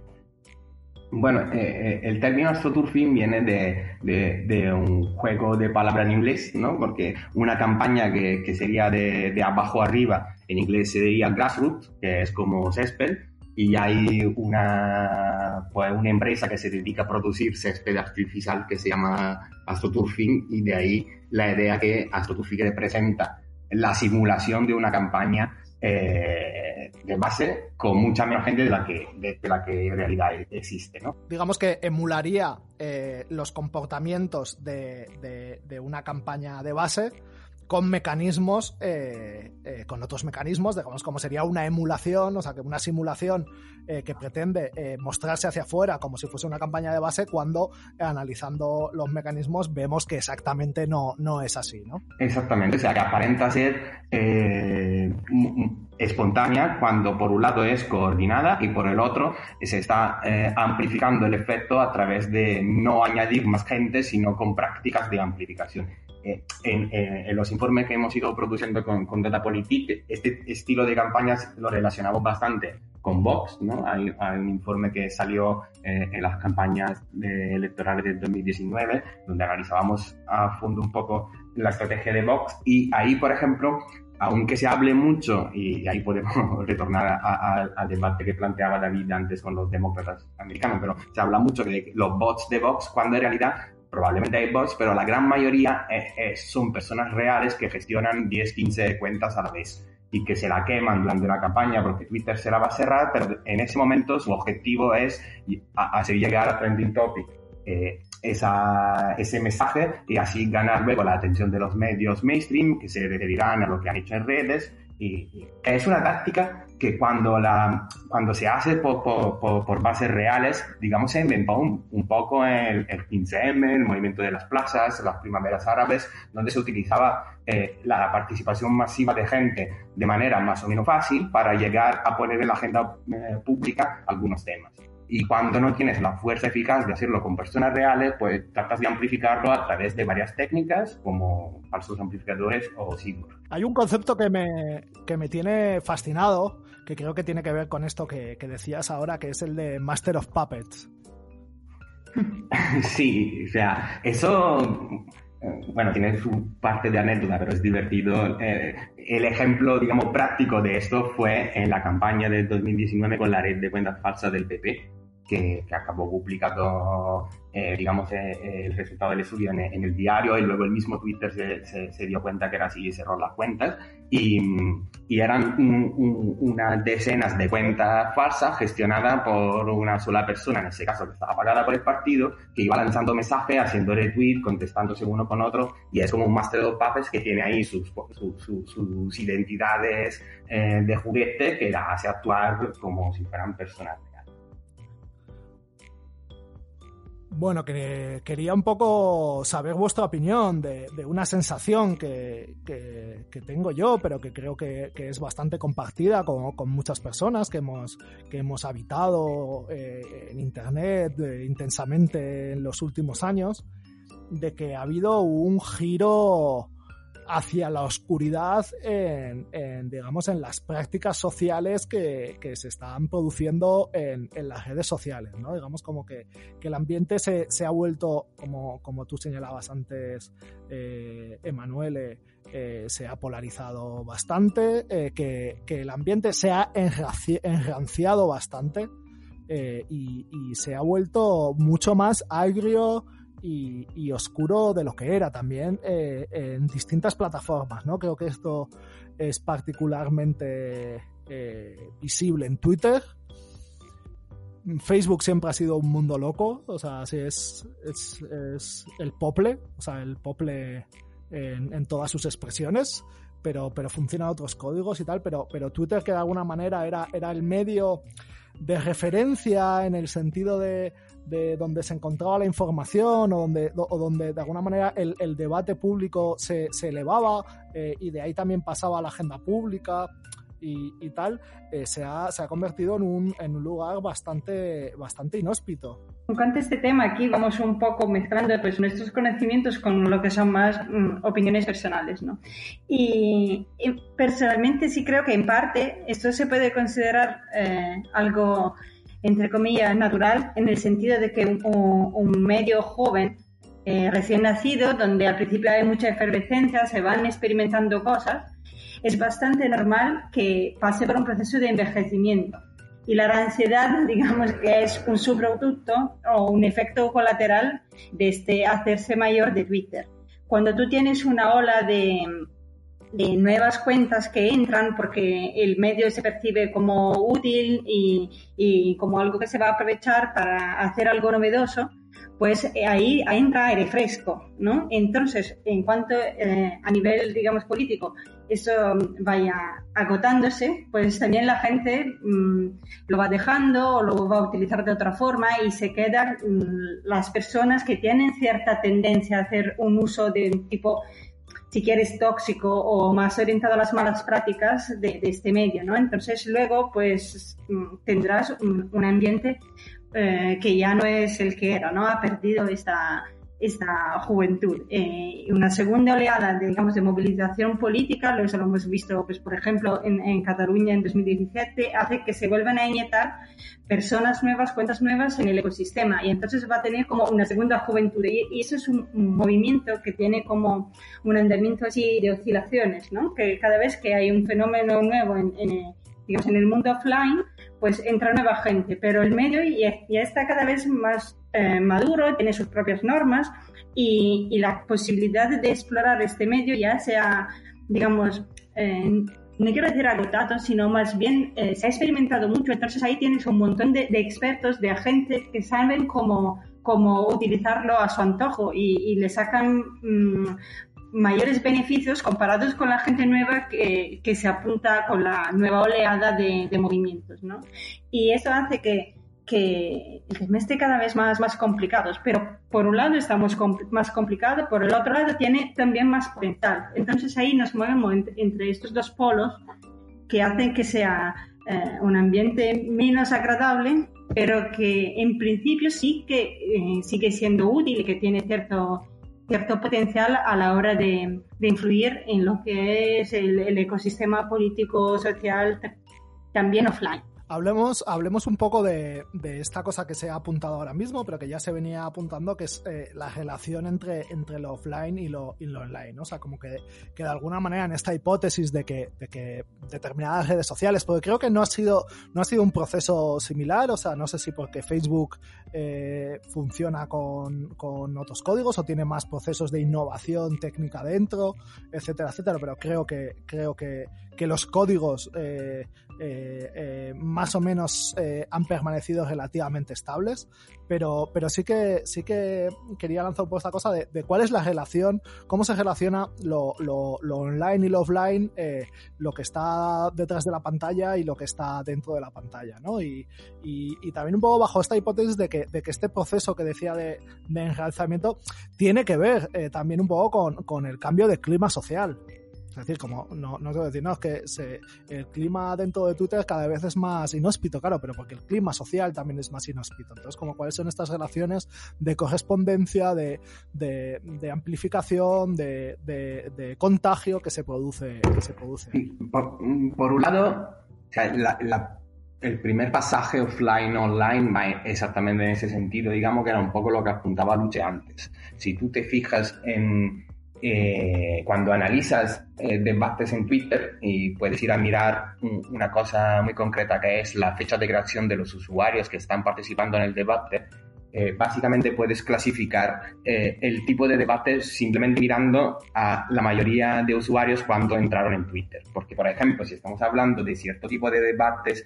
Bueno, eh, eh, el término astroturfing viene de, un juego de palabras en inglés, ¿no? Porque una campaña que, sería de, de, abajo arriba, en inglés sería grassroots, que es como césped, y hay una, pues, una empresa que se dedica a producir césped artificial que se llama AstroTurfing y de ahí la idea que AstroTurfing representa la simulación de una campaña eh, de base con mucha menos gente de la que, de, la que en realidad existe. ¿no? Digamos que emularía eh, los comportamientos de, de, una campaña de base con mecanismos, eh, eh, con otros mecanismos, digamos, como sería una emulación, o sea, que una simulación eh, que pretende mostrarse hacia afuera como si fuese una campaña de base, cuando analizando los mecanismos vemos que exactamente no, no es así, ¿no? Exactamente, o sea, que aparenta ser espontánea cuando por un lado es coordinada y por el otro se está amplificando el efecto a través de no añadir más gente, sino con prácticas de amplificación. Eh, en, los informes que hemos ido produciendo con, con Data Politic, este estilo de campañas lo relacionamos bastante con Vox, ¿no? Hay, un informe que salió eh, en las campañas electorales del 2019, donde analizábamos a fondo un poco la estrategia de Vox y ahí, por ejemplo, aunque se hable mucho, y ahí podemos retornar al debate que planteaba David antes con los demócratas americanos, pero se habla mucho de los bots de Vox, cuando en realidad probablemente hay bots, pero la gran mayoría son personas reales que gestionan 10, 15 cuentas a la vez. y que se la queman durante una campaña porque Twitter se la va a cerrar, pero en ese momento su objetivo es hacer llegar a Trending Topic eh, ese mensaje y así ganar luego la atención de los medios mainstream que se referirán a lo que han hecho en redes y, es una táctica que cuando, la, cuando se hace por, por, por bases reales, digamos, se inventó un, un poco el, el 15M, el movimiento de las plazas, las primaveras árabes, donde se utilizaba eh, la participación masiva de gente de manera más o menos fácil para llegar a poner en la agenda eh, pública algunos temas. Y cuando no tienes la fuerza eficaz de hacerlo con personas reales, pues tratas de amplificarlo a través de varias técnicas como falsos amplificadores o signos. Hay un concepto que me, que me tiene fascinado, que creo que tiene que ver con esto que, que decías ahora, que es el de Master of Puppets. Sí, o sea, eso bueno, tiene su parte de anécdota, pero es divertido. Eh, el ejemplo, digamos, práctico de esto fue en la campaña del 2019 con la red de cuentas falsas del PP, que, acabó publicando, eh, digamos, eh, el resultado del estudio en, el diario y luego el mismo Twitter se, se, dio cuenta que era así y cerró las cuentas. Y, y eran unas decenas de cuentas falsas gestionadas por una sola persona, en ese caso que estaba pagada por el partido, que iba lanzando mensajes, haciendo retweet, contestándose uno con otro, y es como un master of puppets que tiene ahí sus, sus, identidades eh, de juguete que la hace actuar como si fueran personas. Bueno, que quería un poco saber vuestra opinión de, una sensación que, tengo yo, pero que creo que, es bastante compartida con, muchas personas que hemos, que hemos habitado eh, en Internet eh, intensamente en los últimos años, de que ha habido un giro hacia la oscuridad en, digamos, en las prácticas sociales que, se están produciendo en, las redes sociales, ¿no? Digamos como que, el ambiente se, ha vuelto, como, como tú señalabas antes, eh, Emanuele, eh, se ha polarizado bastante, eh, que, el ambiente se ha enranciado bastante y, y se ha vuelto mucho más agrio, y, oscuro de lo que era también eh, en distintas plataformas, ¿no? Creo que esto es particularmente eh, visible en Twitter. Facebook siempre ha sido un mundo loco, o sea, así es, es, el pople, o sea, el pople en, todas sus expresiones, pero, pero funcionan otros códigos y tal, pero, pero Twitter que de alguna manera era, era el medio de referencia en el sentido de, de donde se encontraba la información o donde, o donde de alguna manera el, el debate público se, se elevaba eh, y de ahí también pasaba a la agenda pública y, y tal, eh, se, ha, se ha convertido en un, en un lugar bastante, bastante inhóspito. Con este tema aquí vamos un poco mezclando pues, nuestros conocimientos con lo que son más mm, opiniones personales. ¿no? Y, personalmente sí creo que en parte esto se puede considerar eh, algo entre comillas, natural, en el sentido de que un, medio joven, eh, recién nacido, donde al principio hay mucha efervescencia, se van experimentando cosas, es bastante normal que pase por un proceso de envejecimiento. Y la ansiedad, digamos que es un subproducto o un efecto colateral de este hacerse mayor de Twitter. Cuando tú tienes una ola de, de nuevas cuentas que entran porque el medio se percibe como útil y, y, como algo que se va a aprovechar para hacer algo novedoso, pues eh, ahí, entra aire fresco, ¿no? Entonces, en cuanto eh, a nivel, digamos, político, eso vaya agotándose, pues también la gente mm, lo va dejando o lo va a utilizar de otra forma y se quedan mm, las personas que tienen cierta tendencia a hacer un uso de tipo si quieres, tóxico o más orientado a las malas prácticas de, este medio, ¿no? Entonces luego, pues, mm, tendrás un, ambiente eh, que ya no es el que era, ¿no? Ha perdido esta, esta juventud. Eh, una segunda oleada, de, digamos, de movilización política, lo, lo hemos visto, pues, por ejemplo, en, en, Cataluña en 2017, hace que se vuelvan a inyectar personas nuevas, cuentas nuevas en el ecosistema. Y entonces va a tener como una segunda juventud. Y, eso es un, movimiento que tiene como un andamiento así de oscilaciones, ¿no? Que cada vez que hay un fenómeno nuevo en, en digamos, en el mundo offline, pues entra nueva gente, pero el medio ya, ya está cada vez más eh, maduro, tiene sus propias normas y, la posibilidad de explorar este medio ya sea, digamos, no quiero decir agotado, sino más bien eh, se ha experimentado mucho. Entonces ahí tienes un montón de, expertos, de agentes que saben cómo, cómo utilizarlo a su antojo y, le sacan mm, mayores beneficios comparados con la gente nueva que, que se apunta con la nueva oleada de, de movimientos. ¿no? Y eso hace que que el tema esté cada vez más, más complicados, pero por un lado estamos más complicados, por el otro lado tiene también más potencial. Entonces ahí nos movemos entre, estos dos polos que hacen que sea eh, un ambiente menos agradable, pero que en principio sí que eh, sigue siendo útil y que tiene cierto, cierto potencial a la hora de, de influir en lo que es el, el ecosistema político, social, también offline. Hablemos, hablemos un poco de, esta cosa que se ha apuntado ahora mismo, pero que ya se venía apuntando, que es eh, la relación entre, entre lo offline y lo, lo online. O sea, como que, que, de alguna manera en esta hipótesis de que, de que determinadas redes sociales, porque creo que no ha sido, no ha sido un proceso similar, o sea, no sé si porque Facebook eh, funciona con, con otros códigos o tiene más procesos de innovación técnica dentro, etcétera, etcétera, pero creo que, creo que, que los códigos eh, eh, eh, más o menos eh, han permanecido relativamente estables, pero, pero sí que sí que quería lanzar un poco esta cosa de, cuál es la relación, cómo se relaciona lo, online y lo offline, lo que está detrás de la pantalla y lo que está dentro de la pantalla, ¿no? Y, también un poco bajo esta hipótesis de que, de que este proceso que decía de, de enraizamiento tiene que ver también un poco con, con el cambio de clima social. Es decir, como no, no que decir, no, es que se, el clima dentro de Twitter cada vez es más inhóspito, claro, pero porque el clima social también es más inhóspito. Entonces, como cuáles son estas relaciones de correspondencia, de, de, amplificación, de, de, contagio que se produce. Que se produce. Por, un lado, el primer pasaje offline-online va exactamente en ese sentido, digamos que era un poco lo que apuntaba Luche antes. Si tú te fijas en eh, cuando analizas eh, debates en Twitter y puedes ir a mirar una cosa muy concreta que es la fecha de creación de los usuarios que están participando en el debate, eh, básicamente puedes clasificar el tipo de debate simplemente mirando a la mayoría de usuarios cuando entraron en Twitter. Porque, por ejemplo, si estamos hablando de cierto tipo de debates,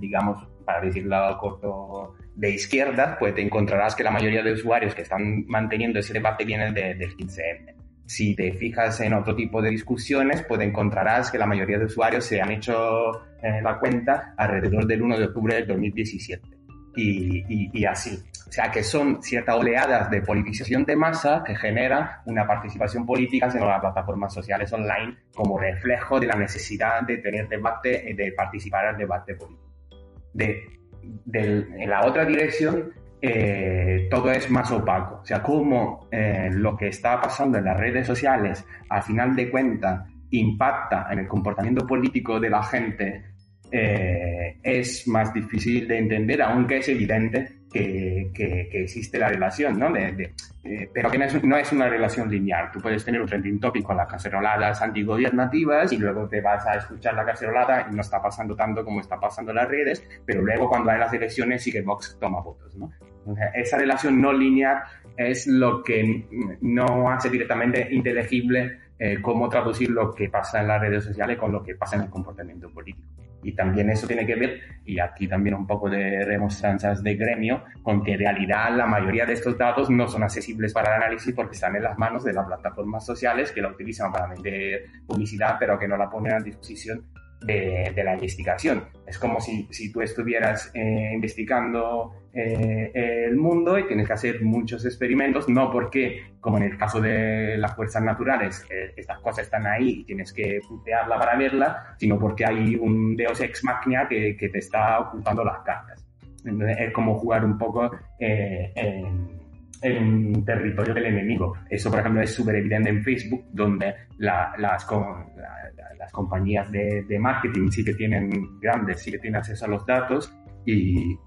digamos, para decirlo corto, de izquierda, pues te encontrarás que la mayoría de usuarios que están manteniendo ese debate vienen del 15M. Si te fijas en otro tipo de discusiones, pues encontrarás que la mayoría de usuarios se han hecho eh, la cuenta alrededor del 1 de octubre del 2017. Y, y, así. O sea, que son ciertas oleadas de politización de masa que generan una participación política en las plataformas sociales online como reflejo de la necesidad de tener debate, y de participar en el debate político de, en la otra dirección, eh, todo es más opaco. O sea, cómo eh, lo que está pasando en las redes sociales, al final de cuentas, impacta en el comportamiento político de la gente, eh, es más difícil de entender, aunque es evidente que, que, existe la relación, ¿no? De, eh, pero que no es, no es, una relación lineal. Tú puedes tener un trending topic con las caceroladas antigobernativas y luego te vas a escuchar la cacerolada y no está pasando tanto como está pasando en las redes, pero luego cuando hay las elecciones sí que Vox toma votos, ¿no? esa relación no lineal es lo que no hace directamente inteligible eh, cómo traducir lo que pasa en las redes sociales con lo que pasa en el comportamiento político. Y también eso tiene que ver, y aquí también un poco de remostranzas de gremio, con que en realidad la mayoría de estos datos no son accesibles para el análisis porque están en las manos de las plataformas sociales que la utilizan para vender publicidad, pero que no la ponen a disposición de, la investigación. Es como si, si tú estuvieras eh, investigando eh, el mundo y tienes que hacer muchos experimentos, no porque, como en el caso de las fuerzas naturales, eh, estas cosas están ahí y tienes que putearla para verla, sino porque hay un Deus Ex Machina que, que te está ocultando las cartas. es como jugar un poco en en territorio del enemigo. Eso, por ejemplo, es súper evidente en Facebook, donde las, las compañías de, de, marketing sí que tienen grandes, sí que tienen acceso a los datos y,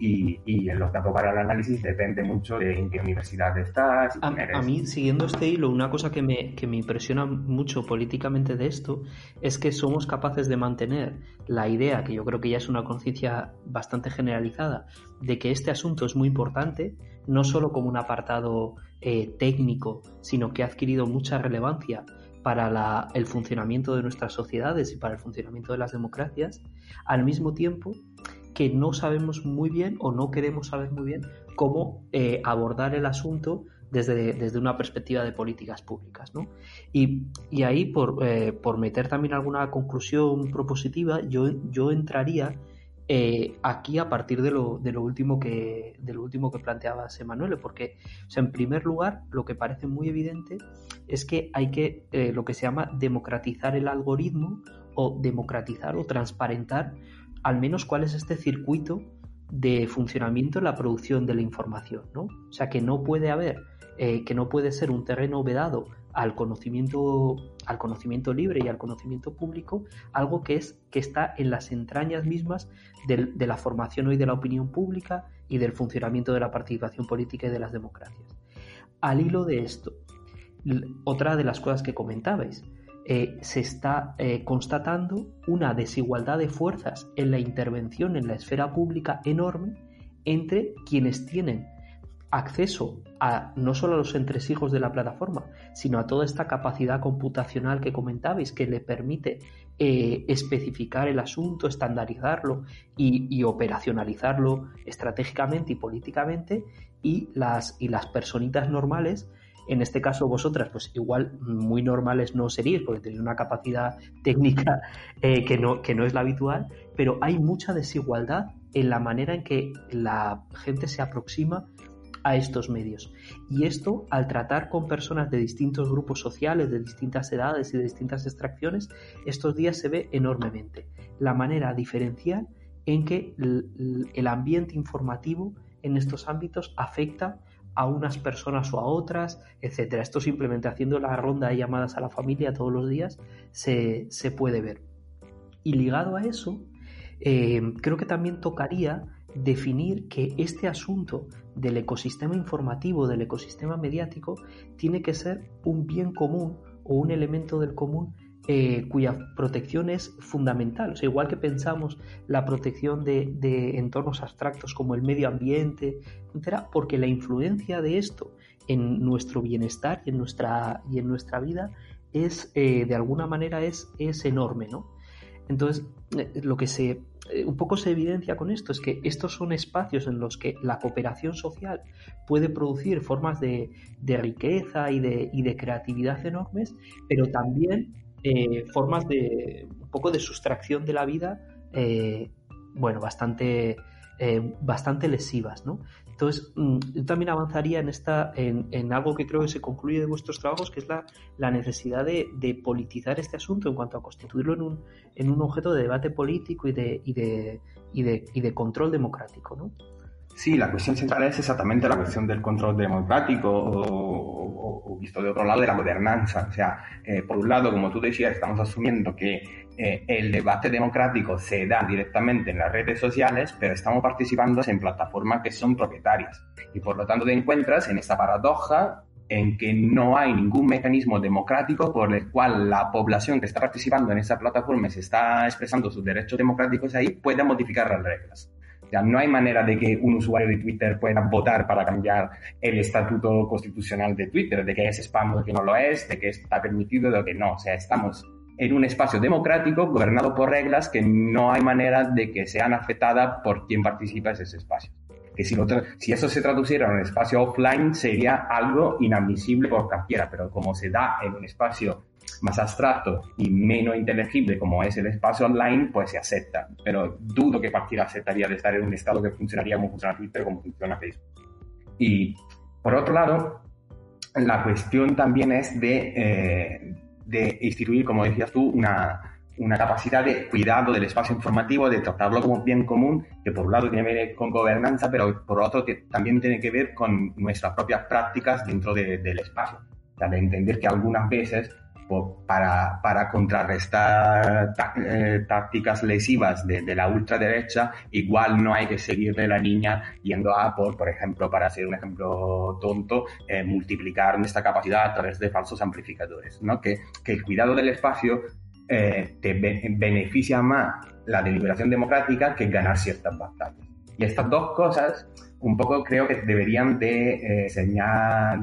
y, los datos para el análisis depende mucho de en qué universidad estás. A, a, mí, siguiendo este hilo, una cosa que me, que me impresiona mucho políticamente de esto es que somos capaces de mantener la idea, que yo creo que ya es una conciencia bastante generalizada, de que este asunto es muy importante, no solo como un apartado eh, técnico, sino que ha adquirido mucha relevancia para el funcionamiento de nuestras sociedades y para el funcionamiento de las democracias, al mismo tiempo que no sabemos muy bien o no queremos saber muy bien cómo eh, abordar el asunto desde, desde, una perspectiva de políticas públicas. ¿no? Y, y, ahí, por, eh, por, meter también alguna conclusión propositiva, yo, yo entraría eh, aquí a partir de lo, de lo, último que, de lo último planteabas, Emanuele, porque en primer lugar lo que parece muy evidente es que hay que eh, lo que se llama democratizar el algoritmo o democratizar o transparentar al menos cuál es este circuito de funcionamiento en la producción de la información, ¿no? O sea que no puede haber, eh, que no puede ser un terreno vedado al conocimiento, al conocimiento libre y al conocimiento público, algo que es que está en las entrañas mismas de, la formación hoy de la opinión pública y del funcionamiento de la participación política y de las democracias. Al hilo de esto, otra de las cosas que comentabais, eh, se está eh, constatando una desigualdad de fuerzas en la intervención en la esfera pública enorme entre quienes tienen acceso a no solo a los entresijos de la plataforma, sino a toda esta capacidad computacional que comentabais, que le permite eh, especificar el asunto, estandarizarlo y, operacionalizarlo estratégicamente y políticamente, y las, y las personitas normales en este caso vosotras, pues igual muy normales no seríais porque tenéis una capacidad técnica eh, que, no, que no es la habitual, pero hay mucha desigualdad en la manera en que la gente se aproxima a estos medios. Y esto, al tratar con personas de distintos grupos sociales, de distintas edades y de distintas extracciones, estos días se ve enormemente. La manera diferencial en que el ambiente informativo en estos ámbitos afecta a unas personas o a otras, etcétera. Esto simplemente haciendo la ronda de llamadas a la familia todos los días se, puede ver. Y ligado a eso, eh, creo que también tocaría definir que este asunto del ecosistema informativo, del ecosistema mediático, tiene que ser un bien común o un elemento del común eh, cuya protección es fundamental. O sea, igual que pensamos la protección de, entornos abstractos como el medio ambiente, etcétera, porque la influencia de esto en nuestro bienestar y en nuestra, y en nuestra vida es, eh, de alguna manera, es, es enorme, ¿no? Entonces, eh, lo que se un poco se evidencia con esto es que estos son espacios en los que la cooperación social puede producir formas de, riqueza y de, y de, creatividad enormes, pero también eh, formas de un poco de sustracción de la vida, eh, bueno, bastante, eh, bastante lesivas, ¿no? Entonces, mm, yo también avanzaría en, esta, en, algo que creo que se concluye de vuestros trabajos, que es la, la necesidad de, politizar este asunto en cuanto a constituirlo en un, en un objeto de debate político y de, y de, y de, y de control democrático, ¿no? Sí, la cuestión central es exactamente la cuestión del control democrático o, visto de otro lado de la gobernanza. O sea, eh, por un lado, como tú decías, estamos asumiendo que eh, el debate democrático se da directamente en las redes sociales, pero estamos participando en plataformas que son propietarias. Y por lo tanto te encuentras en esta paradoja en que no hay ningún mecanismo democrático por el cual la población que está participando en esa plataforma y se está expresando sus derechos democráticos ahí pueda modificar las reglas no hay manera de que un usuario de Twitter pueda votar para cambiar el estatuto constitucional de Twitter, de que es spam o que no lo es, de que está permitido o que no. O sea, estamos en un espacio democrático gobernado por reglas que no hay manera de que sean afectadas por quien participa en ese espacio. Que si, si eso se traduciera en un espacio offline sería algo inadmisible por cualquiera, pero como se da en un espacio más abstracto y menos inteligible como es el espacio online, pues se acepta. Pero dudo que cualquiera aceptaría de estar en un estado que funcionaría como funciona Twitter, como funciona Facebook. Y por otro lado, la cuestión también es de, eh, de instituir, como decías tú, una, una capacidad de cuidado del espacio informativo, de tratarlo como bien común, que por un lado tiene que ver con gobernanza, pero por otro que también tiene que ver con nuestras propias prácticas dentro del espacio. O sea, de entender que algunas veces para, para contrarrestar eh, tácticas lesivas de, la ultraderecha, igual no hay que seguirle la línea yendo a por, por ejemplo, para hacer un ejemplo tonto, eh, multiplicar nuestra capacidad a través de falsos amplificadores, ¿no? Que, que el cuidado del espacio eh, te beneficia más la deliberación democrática que ganar ciertas batallas. Y estas dos cosas un poco creo que deberían de,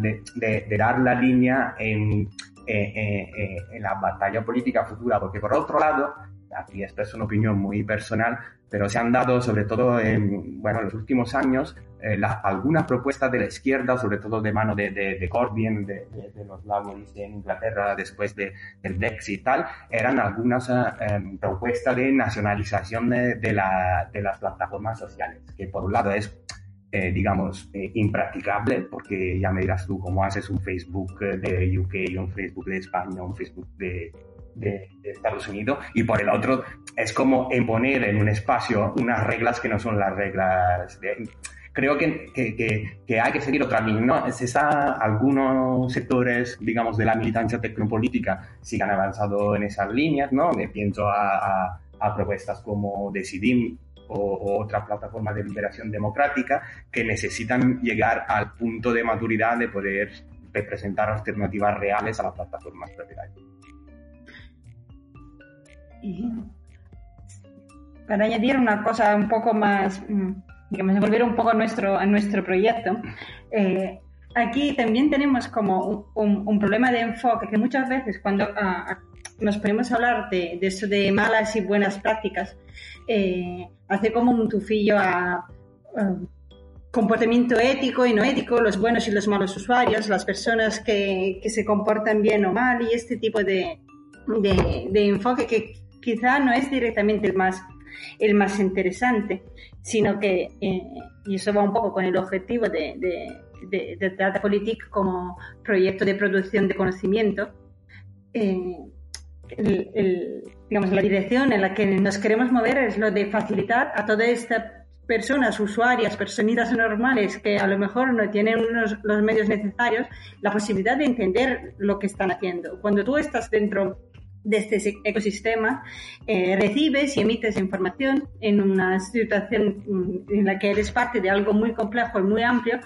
de, de, dar la línea en en la batalla política futura, porque por otro lado, aquí esta es una opinión muy personal, pero se han dado, sobre todo en bueno, los últimos años, eh, algunas propuestas de la izquierda, sobre todo de mano de, de, Corbyn, de, los Laboris en Inglaterra después del Brexit y tal, eran algunas eh, em, propuestas de nacionalización de, la, de las plataformas sociales, que por un lado es eh, digamos, impracticable, porque ya me dirás tú cómo haces un Facebook de UK, un Facebook de España, un Facebook de, de, Estados Unidos y por el otro es como imponer en un espacio unas reglas que no son las reglas de, creo que, que, que, hay que seguir otra línea. ¿no? Es esa, algunos sectores, digamos, de la militancia tecnopolítica sí que han avanzado en esas líneas, ¿no? Me pienso a, a, propuestas como Decidim o, o, otra plataforma de liberación democrática que necesitan llegar al punto de maturidad de poder representar alternativas reales a las plataformas propietarias. para añadir una cosa un poco más, mm, digamos, volver un poco a nuestro, a nuestro proyecto, eh, aquí también tenemos como un, problema de enfoque que muchas veces cuando nos ponemos a hablar de, eso de malas y buenas prácticas, eh, hace como un tufillo a, comportamiento ético y no ético, los buenos y los malos usuarios, las personas que, que se comportan bien o mal y este tipo de, de, de enfoque que quizá no es directamente el más, el más interesante, sino que, eh, y eso va un poco con el objetivo de, de, de, Data Politic como proyecto de producción de conocimiento, eh, digamos, la dirección en la que nos queremos mover es lo de facilitar a todas estas personas, usuarias, personitas normales que a lo mejor no tienen los medios necesarios, la posibilidad de entender lo que están haciendo. Cuando tú estás dentro de este ecosistema, eh, recibes y emites información en una situación mm, en la que eres parte de algo muy complejo y muy amplio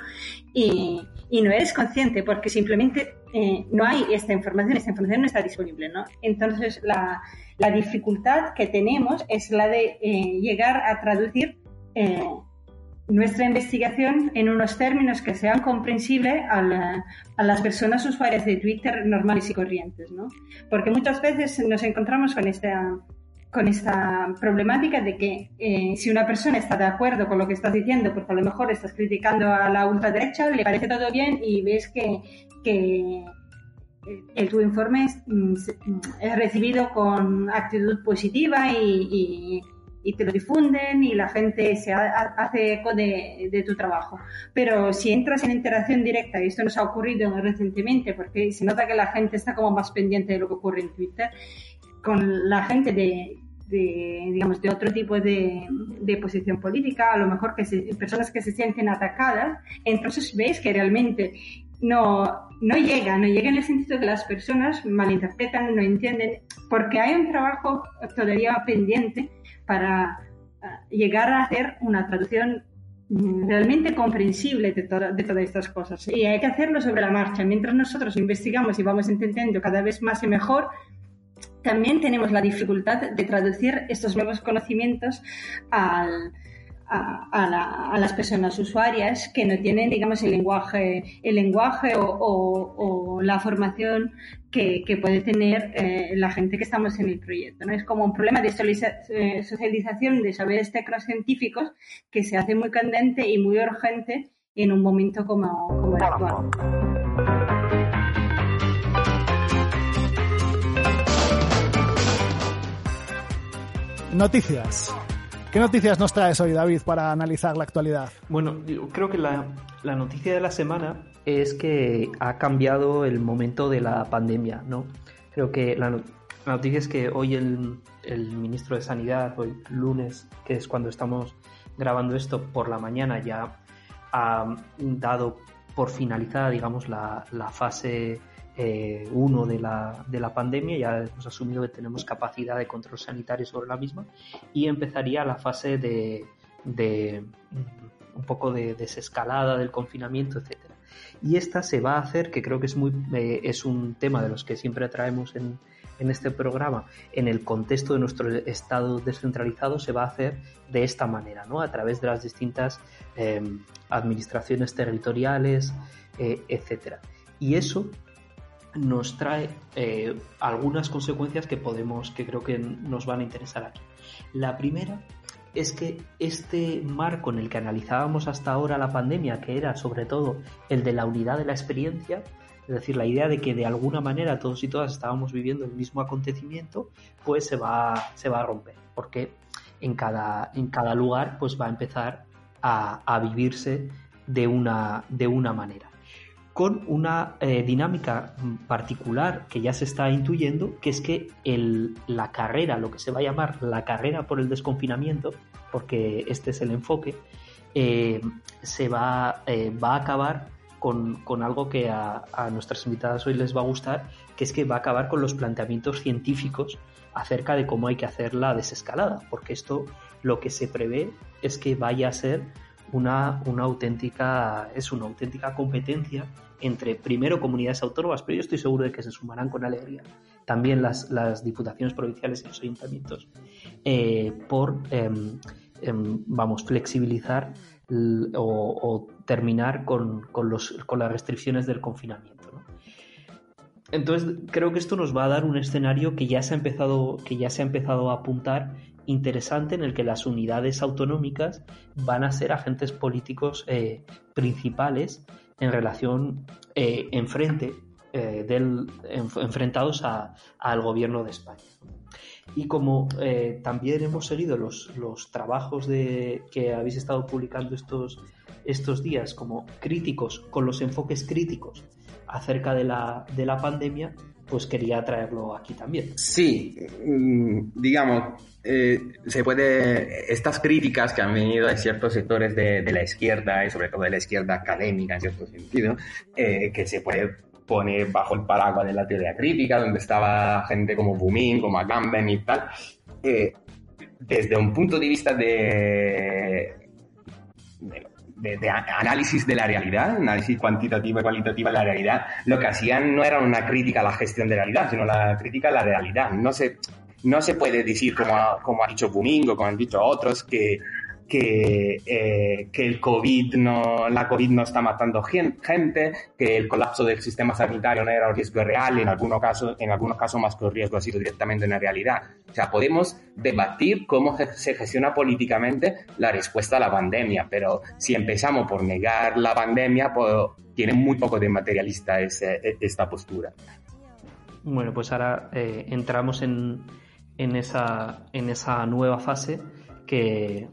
y, y no eres consciente porque simplemente eh, no hay esta información, esta información no está disponible. ¿no? Entonces, la, la dificultad que tenemos es la de eh, llegar a traducir nuestra investigación en unos términos que sean comprensibles a, las personas usuarias de Twitter normales y corrientes, ¿no? Porque muchas veces nos encontramos con esta, con esta problemática de que eh, si una persona está de acuerdo con lo que estás diciendo, porque a lo mejor estás criticando a la ultraderecha, le parece todo bien y ves que, que el, tu informe es, mm, es, recibido con actitud positiva y te lo difunden y la gente se hace eco de, tu trabajo. Pero si entras en interacción directa, y esto nos ha ocurrido recientemente, porque se nota que la gente está como más pendiente de lo que ocurre en Twitter, con la gente de, digamos, de otro tipo de, posición política, a lo mejor que personas que se sienten atacadas, entonces ves que realmente no, no llega, no llega en el sentido que las personas malinterpretan, no entienden, porque hay un trabajo todavía pendiente para ah, llegar a hacer una traducción mm, realmente comprensible de, de, todas estas cosas. Y hay que hacerlo sobre la marcha. Mientras nosotros investigamos y vamos entendiendo cada vez más y mejor, también tenemos la dificultad de traducir estos nuevos conocimientos al, a, las personas usuarias que no tienen, digamos, el lenguaje, el lenguaje o, la formación que, puede tener eh, la gente que estamos en el proyecto. ¿no? Es como un problema de eh, socialización de saberes tecnocientíficos que se hace muy candente y muy urgente en un momento como, como el actual. Noticias. ¿Qué noticias nos traes hoy, David, para analizar la actualidad? Bueno, creo que la, noticia de la semana es que ha cambiado el momento de la pandemia, ¿no? Creo que la, noticia es que hoy el, ministro de Sanidad, hoy lunes, que es cuando estamos grabando esto por la mañana, ya ha dado por finalizada, digamos, la, la fase eh, uno de la, de la pandemia, ya hemos asumido que tenemos capacidad de control sanitario sobre la misma y empezaría la fase de, de un poco de desescalada del confinamiento, etcétera. Y esta se va a hacer, que creo que es, muy, eh, es un tema de los que siempre traemos en, en este programa, en el contexto de nuestro estado descentralizado, se va a hacer de esta manera, ¿no? a través de las distintas em, administraciones territoriales, eh, etcétera. Y eso nos trae eh, algunas consecuencias que podemos, que creo que nos van a interesar aquí. La primera es que este marco en el que analizábamos hasta ahora la pandemia, que era sobre todo el de la unidad de la experiencia, es decir, la idea de que de alguna manera todos y todas estábamos viviendo el mismo acontecimiento, pues se va, se va a romper, porque en cada, en cada lugar pues va a empezar a, a vivirse de una, de una manera con una eh, dinámica particular que ya se está intuyendo, que es que la carrera, lo que se va a llamar la carrera por el desconfinamiento, porque este es el enfoque, eh, se va, eh, va a acabar con, con algo que a, nuestras invitadas hoy les va a gustar, que es que va a acabar con los planteamientos científicos acerca de cómo hay que hacer la desescalada, porque esto lo que se prevé es que vaya a ser una, una auténtica, es una auténtica competencia entre primero comunidades autónomas, pero yo estoy seguro de que se sumarán con alegría también las, las diputaciones provinciales y los ayuntamientos eh, por, eh, eh, vamos, flexibilizar o, terminar con, con, los, con, las restricciones del confinamiento. Entonces creo que esto nos va a dar un escenario que ya se ha empezado, que ya se ha empezado a apuntar interesante en el que las unidades autonómicas van a ser agentes políticos eh, principales en relación eh, enfrente eh, del, en, enfrentados a, al gobierno de España. Y como también hemos seguido los, los trabajos de, que habéis estado publicando estos, estos días como críticos, con los enfoques críticos acerca de la, de la pandemia, pues quería traerlo aquí también. Sí, mm, digamos, eh, se puede, estas críticas que han venido de ciertos sectores de, la izquierda y sobre todo de la izquierda académica en cierto sentido, eh, que se puede poner bajo el paraguas de la teoría crítica, donde estaba gente como Bumin, como Agamben y tal, eh, desde un punto de vista de, de de, de, análisis de la realidad, análisis cuantitativo y cualitativo de la realidad, lo que hacían no era una crítica a la gestión de realidad, sino la crítica a la realidad. No se, no se puede decir, como ha, como ha dicho Bumingo, como han dicho otros, que, que, eh, que el COVID no, la COVID no está matando gente, que el colapso del sistema sanitario no era un riesgo real, en algunos casos, en algunos casos más que un riesgo ha sido directamente una realidad. O sea, podemos debatir cómo se gestiona políticamente la respuesta a la pandemia, pero si empezamos por negar la pandemia, pues tiene muy poco de materialista ese, esta postura. Bueno, pues ahora eh, entramos en, en, esa, en esa nueva fase que,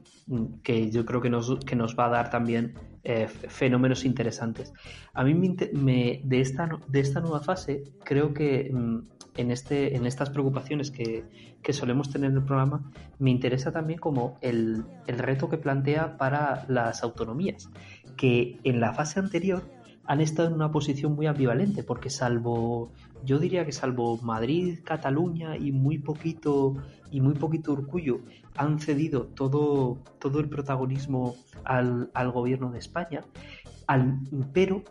que yo creo que nos, que nos va a dar también eh, fenómenos interesantes. A mí me, me, de, esta, de esta nueva fase creo que mm, en, este, en estas preocupaciones que, que, solemos tener en el programa me interesa también como el, el reto que plantea para las autonomías, que en la fase anterior han estado en una posición muy ambivalente, porque salvo, yo diría que salvo Madrid, Cataluña y muy poquito y muy poquito Urcullo han cedido todo, todo el protagonismo al, al gobierno de España, al, pero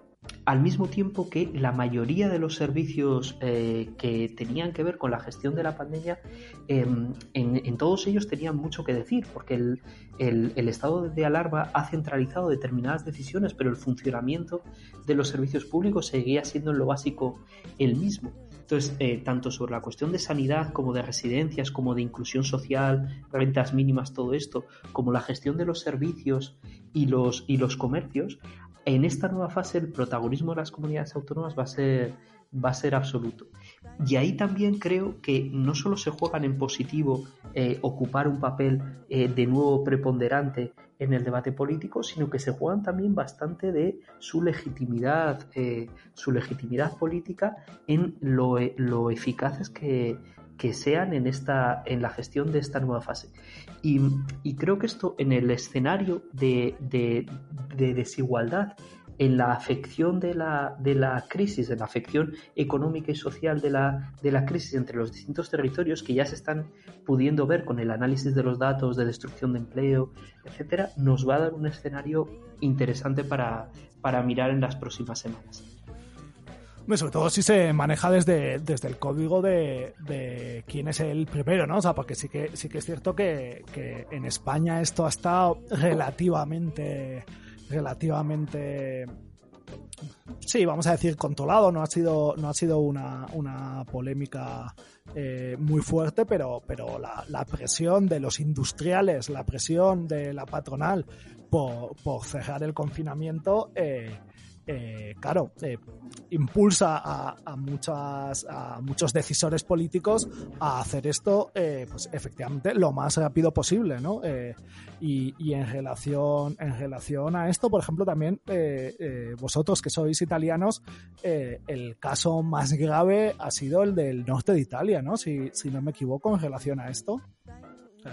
al mismo tiempo que la mayoría de los servicios eh, que tenían que ver con la gestión de la pandemia, eh, en, todos ellos tenían mucho que decir, porque el, el, el, estado de alarma ha centralizado determinadas decisiones, pero el funcionamiento de los servicios públicos seguía siendo en lo básico el mismo. Entonces, eh, tanto sobre la cuestión de sanidad como de residencias, como de inclusión social, rentas mínimas, todo esto, como la gestión de los servicios y los, y los comercios, en esta nueva fase el protagonismo de las comunidades autónomas va a ser, va a ser absoluto. Y ahí también creo que no solo se juegan en positivo eh, ocupar un papel eh, de nuevo preponderante en el debate político, sino que se juegan también bastante de su legitimidad, eh, su legitimidad política en lo, lo eficaces que, que sean en, esta, en la gestión de esta nueva fase. Y, y creo que esto en el escenario de, de, de, desigualdad, en la afección de la, de la crisis, en la afección económica y social de la, de la crisis entre los distintos territorios que ya se están pudiendo ver con el análisis de los datos de destrucción de empleo, etcétera, nos va a dar un escenario interesante para, para mirar en las próximas semanas sobre todo si se maneja desde, desde el código de, quién es el primero, ¿no? O sea, porque sí que, sí que es cierto que, que en España esto ha estado relativamente, relativamente sí, vamos a decir, controlado, no ha sido, no ha sido una, una polémica eh, muy fuerte, pero, pero la, la, presión de los industriales, la presión de la patronal por, por cerrar el confinamiento, eh, eh, claro, eh, impulsa a, muchas, a muchos decisores políticos a hacer esto, eh, pues efectivamente, lo más rápido posible, ¿no? Y, en relación, en relación a esto, por ejemplo, también vosotros que sois italianos, el caso más grave ha sido el del norte de Italia, ¿no? Si no me equivoco, en relación a esto.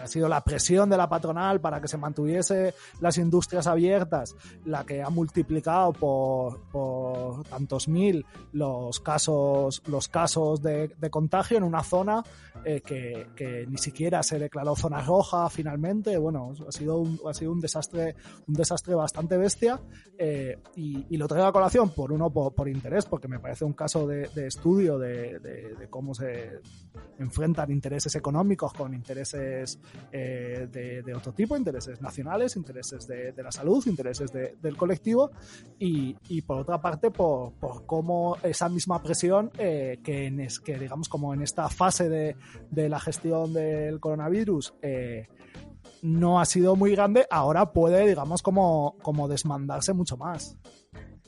Ha sido la presión de la patronal para que se mantuviese las industrias abiertas la que ha multiplicado por, por tantos mil los casos, los casos de, de contagio en una zona eh, que, que, ni siquiera se declaró zona roja finalmente. Bueno, ha sido un, ha sido un desastre, un desastre bastante bestia eh, y, y, lo traigo a colación por uno por, por, interés, porque me parece un caso de, de estudio de, de, cómo se enfrentan intereses económicos con intereses eh, de, de, otro tipo, intereses nacionales, intereses de, de la salud, intereses del colectivo y, y, por otra parte por, por cómo esa misma presión eh, que, en es, que digamos como en esta fase de, de la gestión del coronavirus eh, no ha sido muy grande, ahora puede digamos como, como desmandarse mucho más.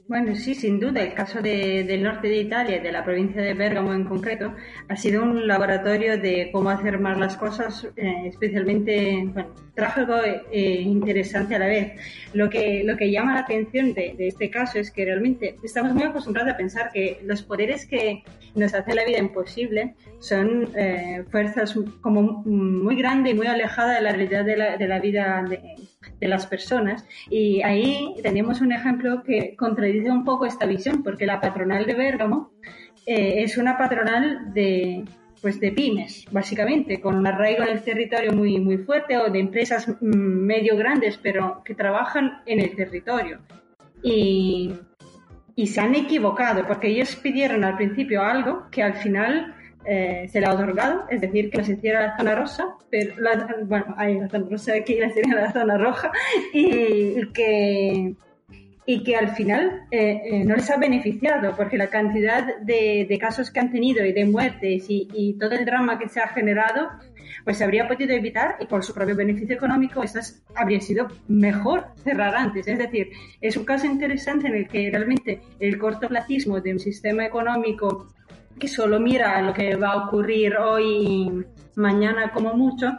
Bueno, sí, sin duda. El caso de, del norte de Italia, de la provincia de Bérgamo en concreto, ha sido un laboratorio de cómo hacer más las cosas, eh, especialmente bueno, trágico e interesante a la vez. Lo que, lo que llama la atención de, de, este caso es que realmente estamos muy acostumbrados a pensar que los poderes que nos hacen la vida imposible son eh, fuerzas como muy grandes y muy alejadas de la realidad de la, de la vida de, de las personas. Y ahí tenemos un ejemplo que contradice un poco esta visión, porque la patronal de Bérgamo eh, es una patronal de, pues de pymes, básicamente, con un arraigo en el territorio muy, muy fuerte o de empresas mm, medio grandes, pero que trabajan en el territorio. Y, y se han equivocado, porque ellos pidieron al principio algo que al final eh, se le ha otorgado, es decir, que nos hiciera la zona rosa, pero la, bueno, hay la zona rosa aquí, la sería la zona roja, y que, y que al final eh, eh, no les ha beneficiado, porque la cantidad de, de casos que han tenido y de muertes y, y, todo el drama que se ha generado, pues se habría podido evitar y por su propio beneficio económico, estas habría sido mejor cerrar antes. Es decir, es un caso interesante en el que realmente el cortoplacismo de un sistema económico que solo mira lo que va a ocurrir hoy mañana como mucho,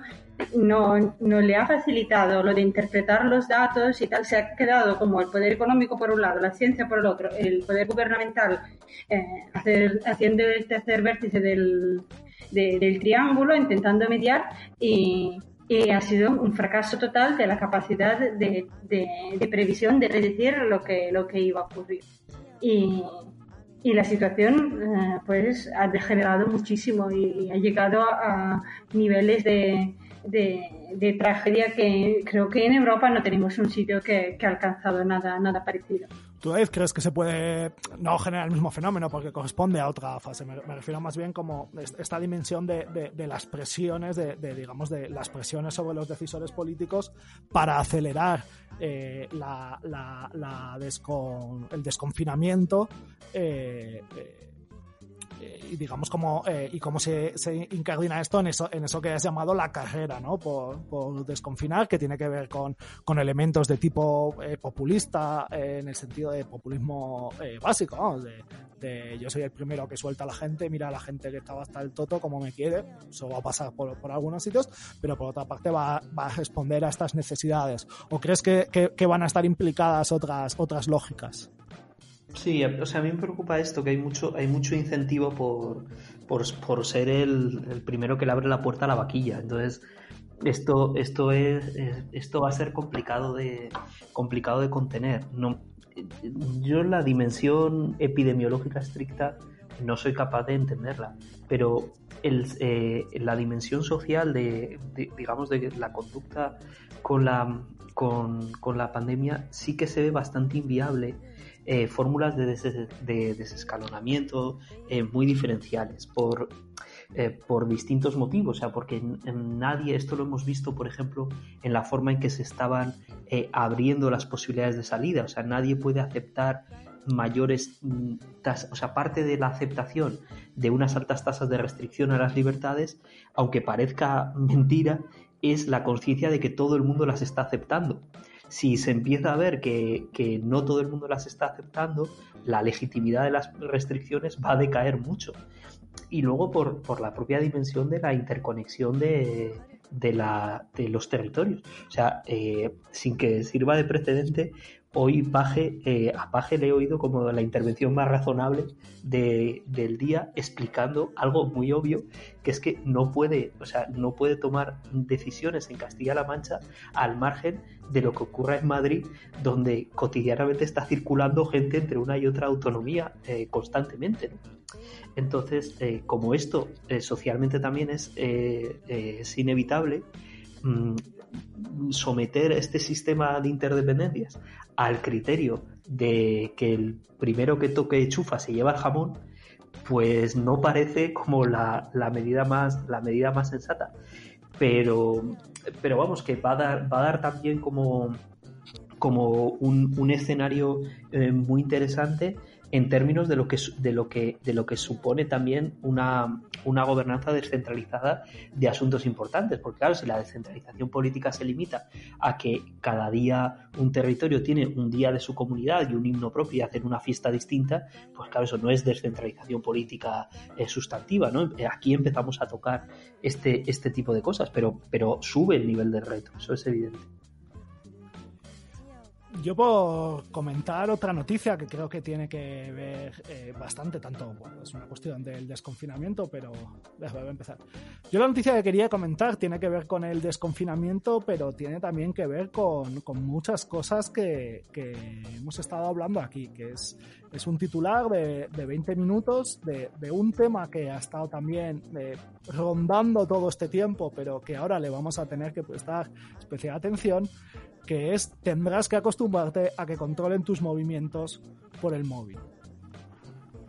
no, no le ha facilitado lo de interpretar los datos y tal, se ha quedado como el poder económico por un lado, la ciencia por el otro, el poder gubernamental eh, hacer, haciendo este hacer vértice del, de, del triángulo, intentando mediar y, y, ha sido un fracaso total de la capacidad de, de, de previsión de predecir lo que, lo que iba a ocurrir. Y, y la situación eh, pues ha degenerado muchísimo y, ha llegado a, niveles de, de, tragedia que creo que en Europa no tenemos un sitio que, ha alcanzado nada, nada parecido. ¿Tú Dave, crees que se puede no generar el mismo fenómeno porque corresponde a otra fase? Me, refiero más bien como esta dimensión de, de, de las presiones, de, digamos, de las presiones sobre los decisores políticos para acelerar eh, la, el desconfinamiento. Eh, eh, y digamos cómo eh, y cómo se, se, incardina esto en eso en eso que has llamado la carrera no por, por desconfinar que tiene que ver con, con elementos de tipo eh, populista eh, en el sentido de populismo eh, básico ¿no? de, de, yo soy el primero que suelta a la gente mira a la gente que estaba hasta el toto como me quiere eso va a pasar por, por algunos sitios pero por otra parte va, va, a responder a estas necesidades o crees que, que, que van a estar implicadas otras otras lógicas Sí, o sea, a mí me preocupa esto, que hay mucho, hay mucho incentivo por, por, por ser el, primero que le abre la puerta a la vaquilla. Entonces, esto, esto, es, esto va a ser complicado de, complicado de contener. No, yo la dimensión epidemiológica estricta no soy capaz de entenderla, pero el, eh, la dimensión social de, de, digamos, de la conducta con la, con, con la pandemia sí que se ve bastante inviable eh, fórmulas de, des de, desescalonamiento eh, muy diferenciales por, eh, por distintos motivos, o sea, porque nadie, esto lo hemos visto, por ejemplo, en la forma en que se estaban abriendo las posibilidades de salida, o sea, nadie puede aceptar mayores mm, tasas, o sea, parte de la aceptación de unas altas tasas de restricción a las libertades, aunque parezca mentira, es la conciencia de que todo el mundo las está aceptando. Si se empieza a ver que, que, no todo el mundo las está aceptando, la legitimidad de las restricciones va a decaer mucho. Y luego por, por la propia dimensión de la interconexión de, de, la, de los territorios. O sea, eh, sin que sirva de precedente, hoy Paje, eh, a Paje le he oído como la intervención más razonable de, del día explicando algo muy obvio, que es que no puede, o sea, no puede tomar decisiones en Castilla-La Mancha al margen de lo que ocurra en Madrid, donde cotidianamente está circulando gente entre una y otra autonomía eh, constantemente. Entonces, eh, como esto eh, socialmente también es, eh, es inevitable, someter este sistema de interdependencias al criterio de que el primero que toque chufa se lleva el jamón, pues no parece como la, la medida más la medida más sensata. Pero, pero vamos, que va a dar, va a dar también como, como un, un escenario eh, muy interesante en términos de lo que, de lo que, de lo que supone también una, una gobernanza descentralizada de asuntos importantes. Porque claro, si la descentralización política se limita a que cada día un territorio tiene un día de su comunidad y un himno propio y hacen una fiesta distinta, pues claro, eso no es descentralización política eh, sustantiva, ¿no? Aquí empezamos a tocar este, este tipo de cosas, pero, pero sube el nivel del reto, eso es evidente. Yo puedo comentar otra noticia que creo que tiene que ver eh, bastante, tanto, bueno, es una cuestión del desconfinamiento, pero a empezar. Yo la noticia que quería comentar tiene que ver con el desconfinamiento, pero tiene también que ver con, con muchas cosas que, que, hemos estado hablando aquí, que es, es un titular de, de 20 minutos de, de, un tema que ha estado también eh, rondando todo este tiempo, pero que ahora le vamos a tener que prestar especial atención que es tendrás que acostumbrarte a que controlen tus movimientos por el móvil.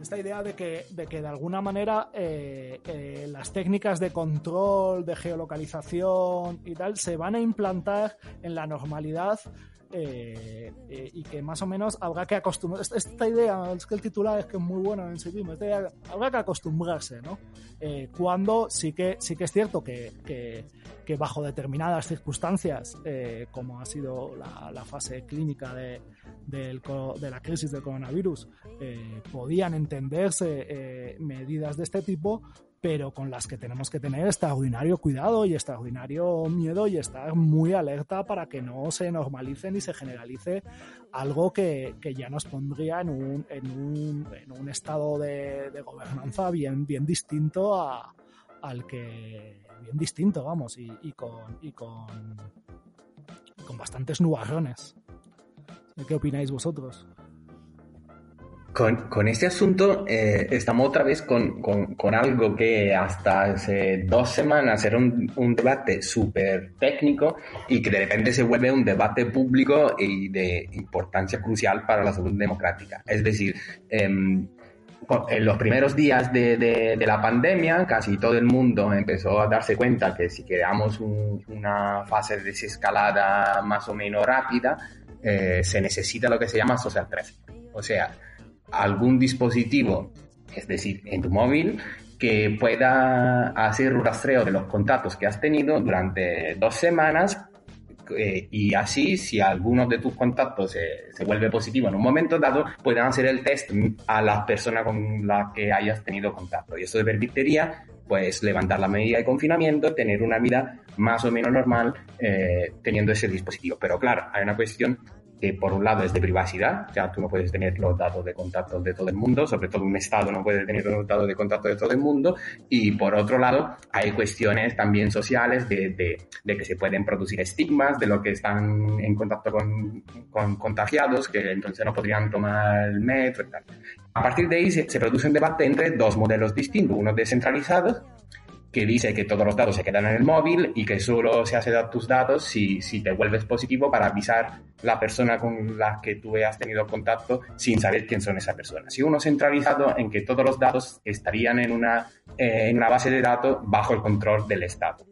Esta idea de que de, que de alguna manera eh, eh, las técnicas de control, de geolocalización y tal se van a implantar en la normalidad eh, eh, y que más o menos habrá que acostumbrarse. Esta idea, es que el titular es que es muy bueno en sí mismo, idea, habrá que acostumbrarse, ¿no? Eh, cuando sí que, sí que es cierto que, que, bajo determinadas circunstancias, como ha sido la, la fase clínica de, del, de la crisis del coronavirus, podían entenderse medidas de este tipo, pero con las que tenemos que tener extraordinario cuidado y extraordinario miedo y estar muy alerta para que no se normalice ni se generalice algo que, que ya nos pondría en un, en un, en un estado de, de, gobernanza bien, bien distinto a, al que bien distinto, vamos, y, y con, y con, con bastantes nubarrones. ¿Qué opináis vosotros? Con, este asunto eh, estamos otra vez con, con, algo que hasta hace dos semanas era un, un debate súper técnico y que de repente se vuelve un debate público y de importancia crucial para la salud democrática. Es decir, eh, en los primeros días de, de, la pandemia, casi todo el mundo empezó a darse cuenta que si queríamos un, una fase de desescalada más o menos rápida, eh, se necesita lo que se llama social tracing. O sea, algún dispositivo, es decir, en tu móvil, que pueda hacer un rastreo de los contactos que has tenido durante dos semanas eh, y así, si alguno de tus contactos se, se, vuelve positivo en un momento dado, puedan hacer el test a las personas con las que hayas tenido contacto. Y eso permitiría, pues, levantar la medida de confinamiento, tener una vida más o menos normal eh, teniendo ese dispositivo. Pero claro, hay una cuestión que por un lado es de privacidad, o sea, tú no puedes tener los datos de contacto de todo el mundo, sobre todo un Estado no puede tener los datos de contacto de todo el mundo, y por otro lado hay cuestiones también sociales de, de, de que se pueden producir estigmas de los que están en contacto con, con, contagiados, que entonces no podrían tomar el metro y tal. A partir de ahí se, se produce un debate entre dos modelos distintos, uno descentralizado, que dice que todos los datos se quedan en el móvil y que solo se hace tus datos si, si te vuelves positivo para avisar la persona con la que tú has tenido contacto sin saber quién son esa persona. Si uno centralizado en que todos los datos estarían en una, eh, en una base de datos bajo el control del Estado.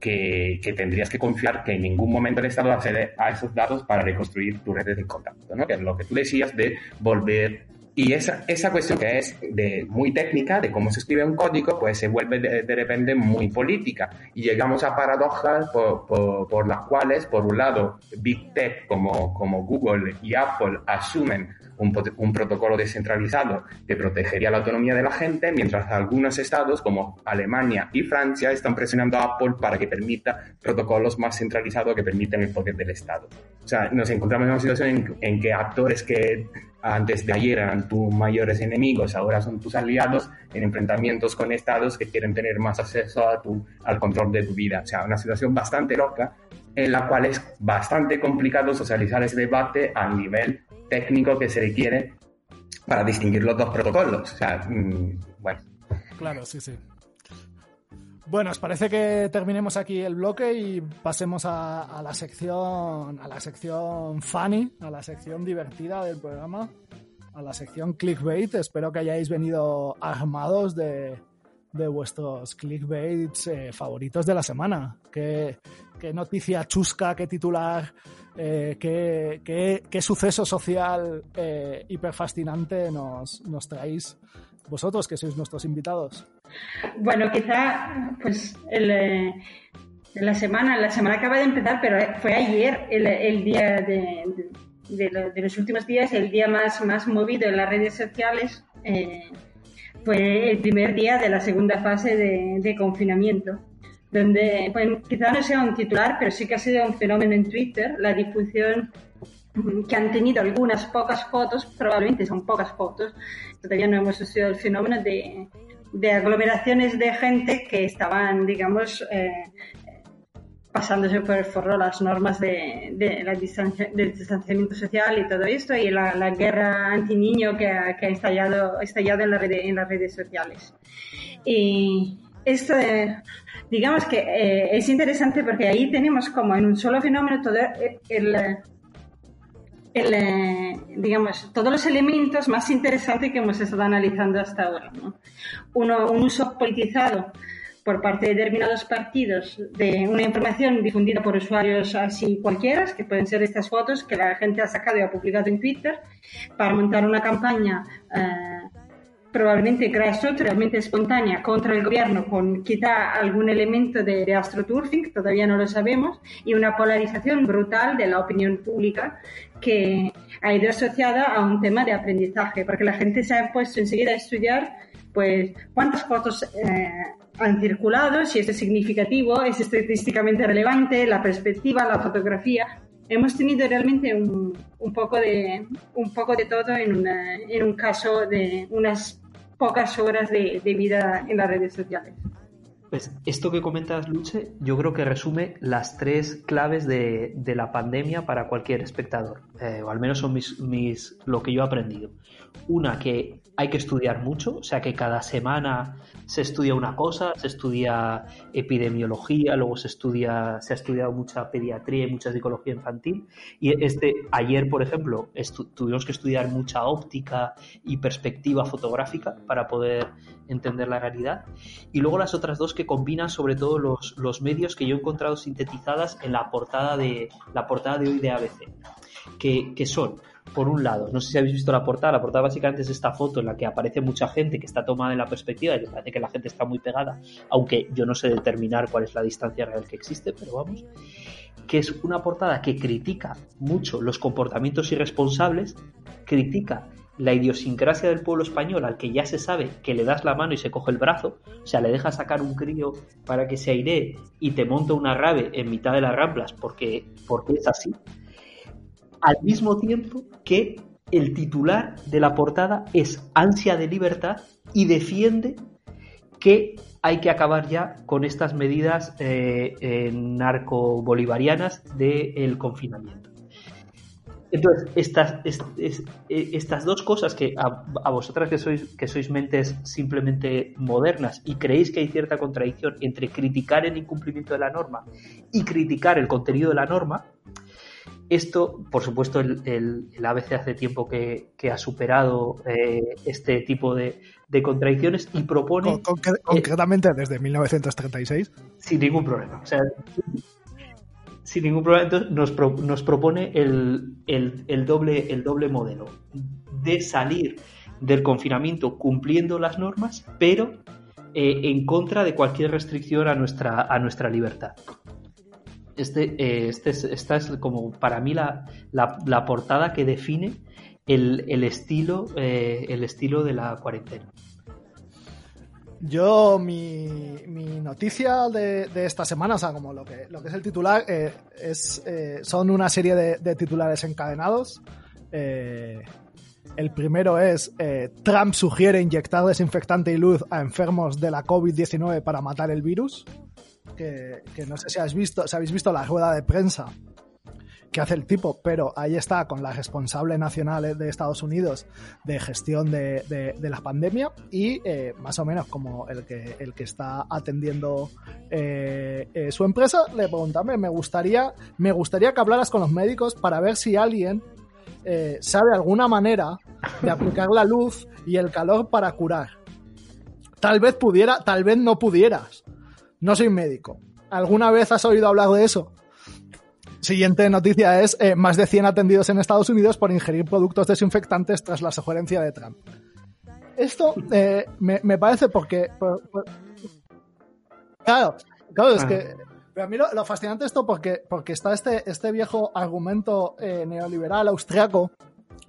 que, tendrías que confiar que en ningún momento el Estado accede a esos datos para reconstruir tu red de contacto, ¿no? que es lo que tú decías de volver y esa, esa cuestión que es de, muy técnica, de cómo se escribe un código, pues se vuelve de, repente muy política. Y llegamos a paradojas por, por, las cuales, por un lado, Big Tech como, como Google y Apple asumen un, un, protocolo descentralizado que protegería la autonomía de la gente, mientras algunos estados como Alemania y Francia están presionando a Apple para que permita protocolos más centralizados que permiten el poder del Estado. O sea, nos encontramos en una situación en, en que actores que antes de ayer eran tus mayores enemigos, ahora son tus aliados en enfrentamientos con estados que quieren tener más acceso a tu, al control de tu vida. O sea, una situación bastante loca en la cual es bastante complicado socializar ese debate a nivel técnico que se requiere para distinguir los dos protocolos. O sea, mm, bueno. Claro, sí, sí. Bueno, os parece que terminemos aquí el bloque y pasemos a, la sección a la sección funny, a la sección divertida del programa, a la sección clickbait. Espero que hayáis venido armados de, vuestros clickbaits eh, favoritos de la semana. ¿Qué, noticia chusca, qué titular, eh, qué, suceso social eh, hiperfascinante nos, nos traéis vosotros, que sois nuestros invitados? Bueno, quizá, pues, el, eh, la semana, la semana acaba de empezar, pero fue ayer el, día de, de, los últimos días, el día más, más movido en las redes sociales. Eh, fue el primer día de la segunda fase de, confinamiento, donde pues, quizá no sea un titular, pero sí que ha sido un fenómeno en Twitter, la difusión que han tenido algunas pocas fotos, probablemente son pocas fotos, todavía no hemos estudiado el fenómeno de, de aglomeraciones de gente que estaban, digamos, eh, pasándose por el forro las normas de, de la distancia, del distanciamiento social y todo esto, y la, la guerra anti-niño que ha, que ha estallado, estallado en, la red, en las redes sociales. Y esto, digamos que eh, es interesante porque ahí tenemos como en un solo fenómeno todo el, el, eh, digamos, todos los elementos más interesantes que hemos estado analizando hasta ahora. Uno, un uso politizado por parte de determinados partidos de una información difundida por usuarios así cualquiera, que pueden ser estas fotos que la gente ha sacado y ha publicado en Twitter, para montar una campaña eh, probablemente grassroots, realmente espontánea, contra el gobierno, con quizá algún elemento de, de astroturfing, todavía no lo sabemos, y una polarización brutal de la opinión pública que ha ido asociada a un tema de aprendizaje, porque la gente se ha puesto enseguida a estudiar pues cuántas fotos eh, han circulado, si esto es significativo, es estadísticamente relevante, la perspectiva, la fotografía. Hemos tenido realmente un, un poco, de, un poco de todo en, en un caso de unas pocas horas de, vida en las redes sociales. Pues esto que comentas, Luche, yo creo que resume las tres claves de, de la pandemia para cualquier espectador, eh, o al menos son mis, mis, lo que yo he aprendido. Una, que hay que estudiar mucho, o sea que cada semana se estudia una cosa, se estudia epidemiología, luego se estudia, se ha estudiado mucha pediatría y mucha psicología infantil. Y este, ayer, por ejemplo, tuvimos que estudiar mucha óptica y perspectiva fotográfica para poder entender la realidad. Y luego las otras dos que combinan sobre todo los, los medios que yo he encontrado sintetizadas en la portada de la portada de hoy de ABC, que, que son por un lado, no sé si habéis visto la portada, la portada básicamente es esta foto en la que aparece mucha gente que está tomada en la perspectiva y me parece que la gente está muy pegada, aunque yo no sé determinar cuál es la distancia real que existe, pero vamos, que es una portada que critica mucho los comportamientos irresponsables, critica la idiosincrasia del pueblo español al que ya se sabe que le das la mano y se coge el brazo, o sea, le dejas sacar un crío para que se aire y te monta una rave en mitad de las ramplas porque, porque es así al mismo tiempo que el titular de la portada es ansia de libertad y defiende que hay que acabar ya con estas medidas eh, narco-bolivarianas del confinamiento. Entonces, estas, estas dos cosas que a, vosotras que sois, que sois mentes simplemente modernas y creéis que hay cierta contradicción entre criticar el incumplimiento de la norma y criticar el contenido de la norma, Esto, por supuesto, el, el, ABC hace tiempo que, ha superado eh, este tipo de, contradicciones y propone... concretamente desde 1936. Sin ningún problema. O sea, sin ningún problema, entonces nos, nos propone el, el, doble, el doble modelo de salir del confinamiento cumpliendo las normas, pero eh, en contra de cualquier restricción a nuestra, a nuestra libertad. Este, eh, este esta es como para mí la, la, portada que define el, el estilo, eh, el estilo de la cuarentena. Yo, mi, mi noticia de, de, esta semana, o sea, como lo que, lo que es el titular, eh, es, son una serie de, de titulares encadenados. el primero es Trump sugiere inyectar desinfectante y luz a enfermos de la COVID-19 para matar el virus que, no sé si has visto, si habéis visto la rueda de prensa que hace el tipo, pero ahí está con la responsable nacional de Estados Unidos de gestión de, la pandemia y eh, más o menos como el que, el que está atendiendo eh, eh, su empresa, le preguntame, me gustaría, me gustaría que hablaras con los médicos para ver si alguien sabe alguna manera de aplicar la luz y el calor para curar. Tal vez pudiera, tal vez no pudieras. No soy médico. ¿Alguna vez has oído hablar de eso? Siguiente noticia es eh, más de 100 atendidos en Estados Unidos por ingerir productos desinfectantes tras la sugerencia de Trump. Esto eh, me, parece porque... claro, claro, es que... Ah. Pero a mí lo, fascinante esto porque, porque está este, este viejo argumento eh, neoliberal austriaco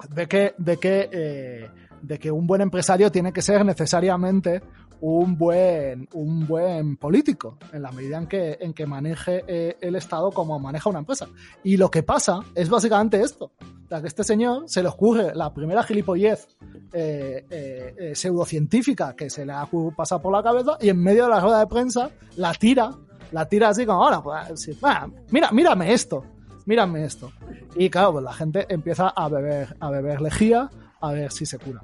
de que, de que, de que un buen empresario tiene que ser necesariamente un buen, un buen político, en la medida en que, en que maneje eh, el Estado como maneja una empresa. Y lo que pasa es básicamente esto. O sea, que este señor se le ocurre la primera gilipollez eh, eh, pseudocientífica que se le ha pasado por la cabeza y en medio de la rueda de prensa la tira, la tira así como, ahora, pues, mira, mírame esto, mírame esto. Y claro, pues la gente empieza a beber, a beber lejía a ver si se cura.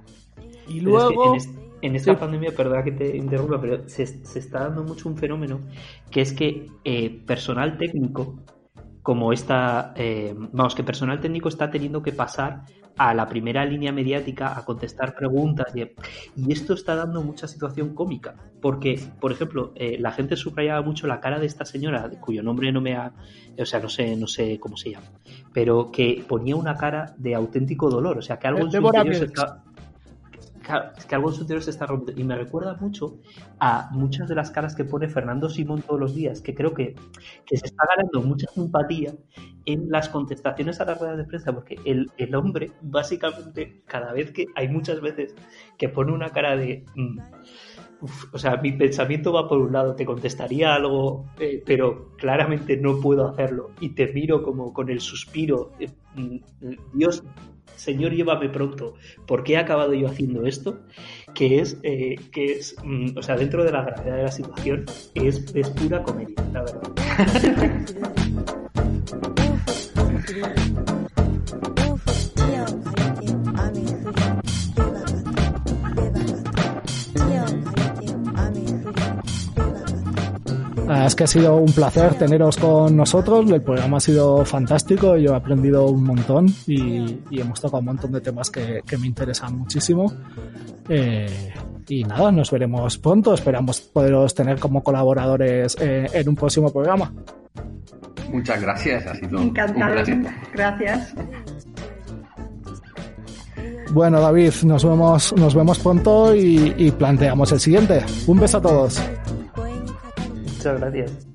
Y luego... En esta pandemia, perdona que te interrumpa, pero se, está dando mucho un fenómeno que es que eh, personal técnico, como esta, eh, vamos, que personal técnico está teniendo que pasar a la primera línea mediática a contestar preguntas y, esto está dando mucha situación cómica porque por ejemplo eh, la gente subrayaba mucho la cara de esta señora cuyo nombre no me ha o sea no sé no sé cómo se llama pero que ponía una cara de auténtico dolor o sea que algo en su es que algo en su interior se está rompiendo. Y me recuerda mucho a muchas de las caras que pone Fernando Simón todos los días, que creo que, que se está ganando mucha simpatía en las contestaciones a las ruedas de prensa, porque el, el, hombre, básicamente, cada vez que hay muchas veces que pone una cara de. Mm, o sea, mi pensamiento va por un lado, te contestaría algo, eh, pero claramente no puedo hacerlo. Y te miro como con el suspiro. Eh, mm, Dios, Señor, llévame pronto, ¿por qué he acabado yo haciendo esto? Que es, eh, que es mm, o sea, dentro de la gravedad de la situación, es, es pura comedia, la verdad. es que ha sido un placer teneros con nosotros. El programa ha sido fantástico. Yo he aprendido un montón y, hemos tocado un montón de temas que, me interesan muchísimo. Eh, y nada, nos veremos pronto. Esperamos poderos tener como colaboradores eh, en un próximo programa. Muchas gracias, ha sido Encantado. Gracias. Bueno, David, nos vemos, nos vemos pronto y, y planteamos el siguiente. Un beso a todos. Muchas gracias.